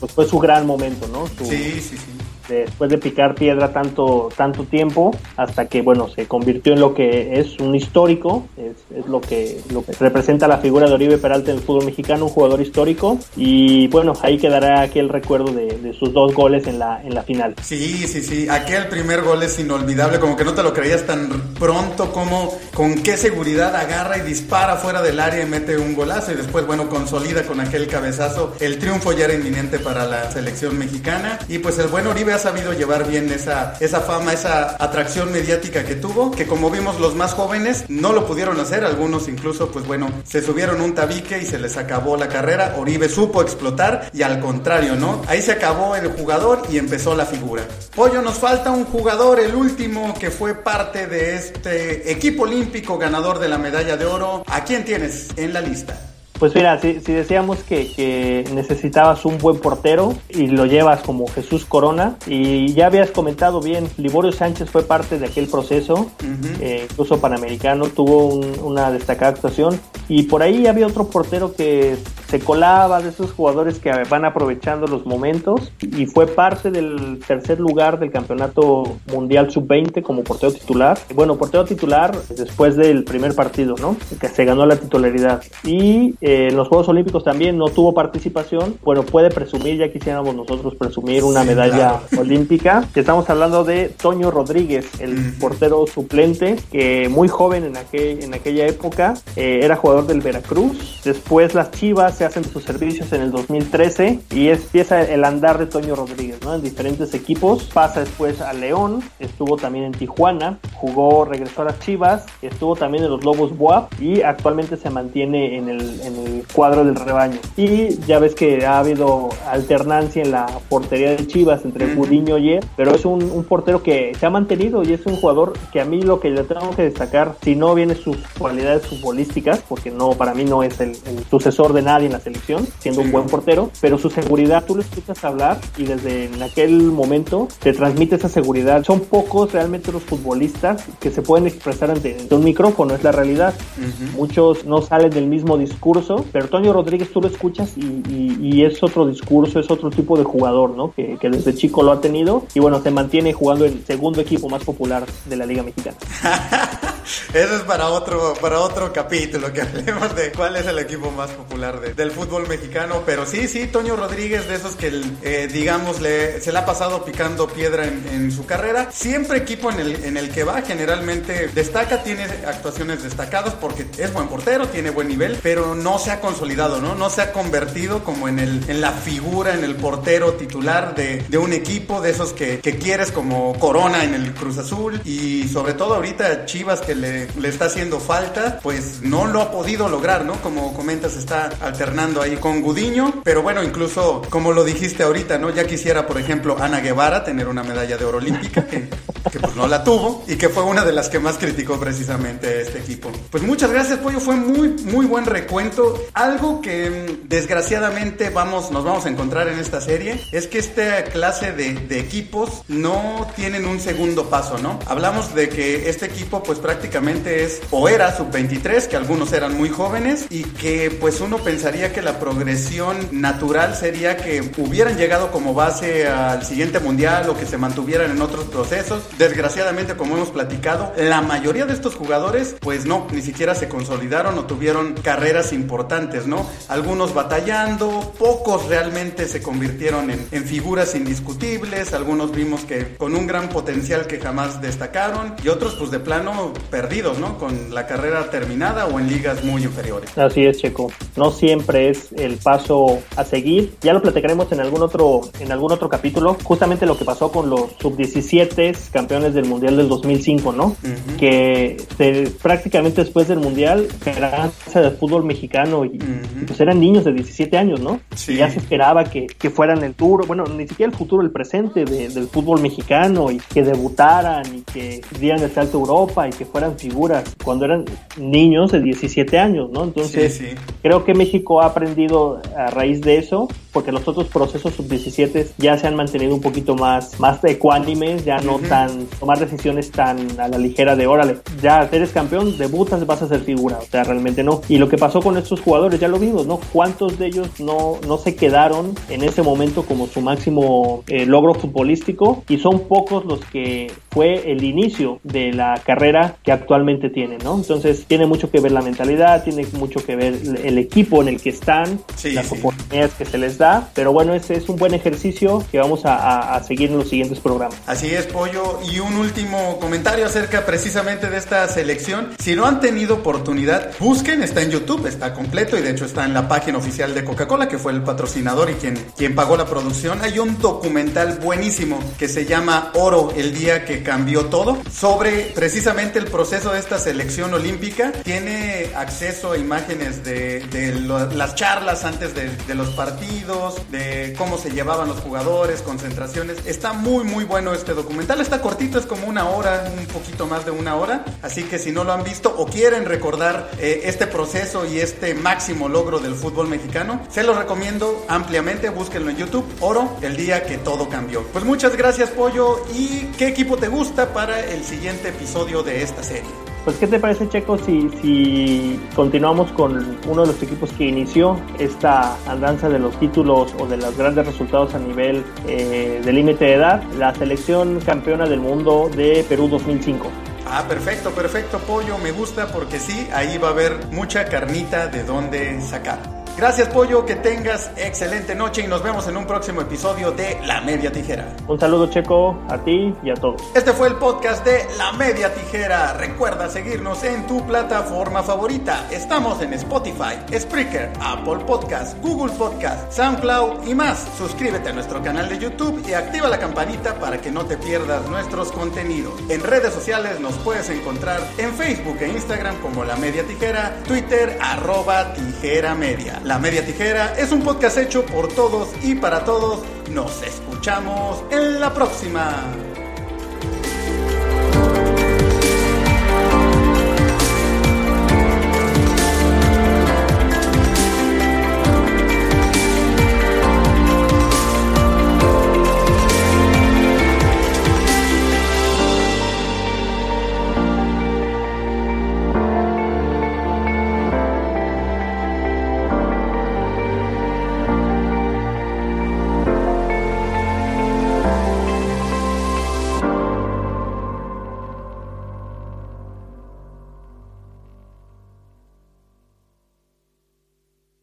pues fue su gran momento, ¿no? sí, sí, sí después de picar piedra tanto, tanto tiempo, hasta que, bueno, se convirtió en lo que es un histórico, es, es lo, que, lo que representa la figura de Oribe Peralta en el fútbol mexicano, un jugador histórico, y bueno, ahí quedará aquel recuerdo de, de, sus dos goles en la, en la final. Sí, sí, sí, aquel primer gol es inolvidable, como que no te lo creías tan pronto como con qué seguridad agarra y dispara fuera del área y mete un golazo, y después, bueno, consolida con aquel cabezazo, el triunfo ya era inminente para la selección mexicana, y pues el buen Oribe sabido llevar bien esa, esa fama, esa atracción mediática que tuvo, que como vimos los más jóvenes no lo pudieron hacer, algunos incluso pues bueno, se subieron un tabique y se les acabó la carrera, Oribe supo explotar y al contrario, ¿no? Ahí se acabó el jugador y empezó la figura. Pollo, nos falta un jugador, el último que fue parte de este equipo olímpico ganador de la medalla de oro. ¿A quién tienes en la lista? Pues mira, si, decíamos que, necesitabas un buen portero y lo llevas como Jesús Corona, y ya habías comentado bien, Liborio Sánchez fue parte de aquel proceso, eh, incluso panamericano, tuvo una destacada actuación, y por ahí había otro portero que se colaba de esos jugadores que van aprovechando los momentos, y fue parte del tercer lugar del campeonato mundial sub-20 como portero titular. Bueno, portero titular después del primer partido, ¿no? Que se ganó la titularidad. Y en los Juegos Olímpicos también no tuvo participación, bueno, puede presumir, ya quisiéramos nosotros presumir una medalla (laughs) olímpica. Estamos hablando de Toño Rodríguez, el portero suplente, que muy joven en, aquel, en aquella época eh, era jugador del Veracruz. Después las Chivas se hacen sus servicios en el 2013 y empieza el andar de Toño Rodríguez, ¿no? En diferentes equipos. Pasa después a León, estuvo también en Tijuana, jugó, regresó a las Chivas, estuvo también en los Lobos Buap y actualmente se mantiene en el, el cuadro del rebaño. Y ya ves que ha habido alternancia en la portería de Chivas entre Gudiño y él, pero es un, portero que se ha mantenido y es un jugador que a mí lo que le tengo que destacar, si no viene sus cualidades futbolísticas, porque no, para mí no es el, sucesor de nadie en la selección, siendo un buen portero, pero su seguridad, tú lo escuchas hablar y desde en aquel momento te transmite esa seguridad. Son pocos realmente los futbolistas que se pueden expresar ante, un micrófono, es la realidad. Muchos no salen del mismo discurso pero Toño Rodríguez tú lo escuchas y, es otro discurso, es otro tipo de jugador, ¿no? Que, desde chico lo ha tenido y bueno, se mantiene jugando el segundo equipo más popular de la Liga Mexicana. (laughs) Eso es para otro, para otro capítulo, que (laughs) hablemos de cuál es el equipo más popular del fútbol mexicano. Pero sí, sí, Toño Rodríguez, de esos que, eh, digamos, le, se le ha pasado picando piedra en, su carrera. Siempre equipo en el, en el que va, generalmente destaca, tiene actuaciones destacadas porque es buen portero, tiene buen nivel, pero no se ha consolidado, ¿no? No se ha convertido como en, el, en la figura, en el portero titular de, de un equipo, de esos que, que quieres como Corona en el Cruz Azul y sobre todo ahorita Chivas que le, le está haciendo falta, pues no lo ha podido lograr, ¿no? Como comentas, está alternando ahí con Gudiño, pero bueno, incluso como lo dijiste ahorita, ¿no? Ya quisiera, por ejemplo, Ana Guevara tener una medalla de oro olímpica, que, que pues no la tuvo y que fue una de las que más criticó precisamente este equipo. Pues muchas gracias, Pollo, fue muy, muy buen recuento. Algo que mm, desgraciadamente vamos, nos vamos a encontrar en esta serie es que esta clase de, de equipos no tienen un segundo paso, ¿no? Hablamos de que este equipo pues prácticamente es o era sub-23, que algunos eran muy jóvenes y que pues uno pensaría que la progresión natural sería que hubieran llegado como base al siguiente mundial o que se mantuvieran en otros procesos. Desgraciadamente, como hemos platicado, la mayoría de estos jugadores pues no, ni siquiera se consolidaron o tuvieron carreras importantes, ¿no? Algunos batallando, pocos realmente se convirtieron en, figuras indiscutibles, algunos vimos que con un gran potencial que jamás destacaron y otros pues de plano perdidos, ¿no? Con la carrera terminada o en ligas muy inferiores. Así es, Checo. No siempre es el paso a seguir. Ya lo platicaremos en algún otro en algún otro capítulo, justamente lo que pasó con los sub-17 campeones del Mundial del 2005, ¿no? Que prácticamente después del Mundial, esperanza del fútbol mexicano y, pues eran niños de 17 años, ¿no? Y ya se esperaba que, que fueran el futuro, bueno, ni siquiera el futuro, el presente del fútbol mexicano y que debutaran y que dieran el salto a Europa y que fueran figuras cuando eran niños de 17 años, ¿no? Entonces, creo que México ha aprendido a raíz de eso, porque los otros procesos sub-17 ya se han mantenido un poquito más, más ecuánimes, ya no tan, tomar decisiones tan a la ligera de, órale, ya eres campeón, debutas, vas a ser figura, o sea, realmente no. Y lo que pasó con estos jugadores, ya lo vimos, ¿no? ¿Cuántos de ellos no, no se quedaron en ese momento como su máximo eh, logro futbolístico? Y son pocos los que fue el inicio de la carrera que actualmente tienen, ¿no? Entonces tiene mucho que ver la mentalidad, tiene mucho que ver el equipo en el que están, las oportunidades que se les da, pero bueno, ese es un buen ejercicio que vamos a, seguir en los siguientes programas. Así es, Pollo, y un último comentario acerca precisamente de esta selección. Si no han tenido oportunidad, busquen, está en YouTube, está completo y de hecho está en la página oficial de Coca-Cola, que fue el patrocinador y quien, quien pagó la producción. Hay un documental buenísimo que se llama Oro, el día que cambió todo, sobre precisamente el proceso de esta selección olímpica. Tiene acceso a imágenes de, las charlas antes de, los partidos, de cómo se llevaban los jugadores, concentraciones. Está muy, muy bueno este documental. Está cortito, es como una hora, un poquito más de una hora. Así que si no lo han visto o quieren recordar eh, este proceso y este máximo logro del fútbol mexicano, se lo recomiendo ampliamente. Búsquenlo en YouTube. Oro, el día que todo cambió. Pues muchas gracias, Pollo. ¿Y qué equipo te gusta para el siguiente episodio de esta serie? Pues, ¿qué te parece, Checo, si, si continuamos con uno de los equipos que inició esta andanza de los títulos o de los grandes resultados a nivel eh, de límite de edad? La selección campeona del mundo de Perú 2005. Ah, perfecto, perfecto, pollo. Me gusta porque sí, ahí va a haber mucha carnita de dónde sacar. Gracias, Pollo. Que tengas excelente noche y nos vemos en un próximo episodio de La Media Tijera. Un saludo, Checo, a ti y a todos. Este fue el podcast de La Media Tijera. Recuerda seguirnos en tu plataforma favorita. Estamos en Spotify, Spreaker, Apple Podcast, Google Podcast, SoundCloud y más. Suscríbete a nuestro canal de YouTube y activa la campanita para que no te pierdas nuestros contenidos. En redes sociales nos puedes encontrar en Facebook e Instagram como La Media Tijera, Twitter arroba Tijera Media. La Media Tijera es un podcast hecho por todos y para todos. Nos escuchamos en la próxima.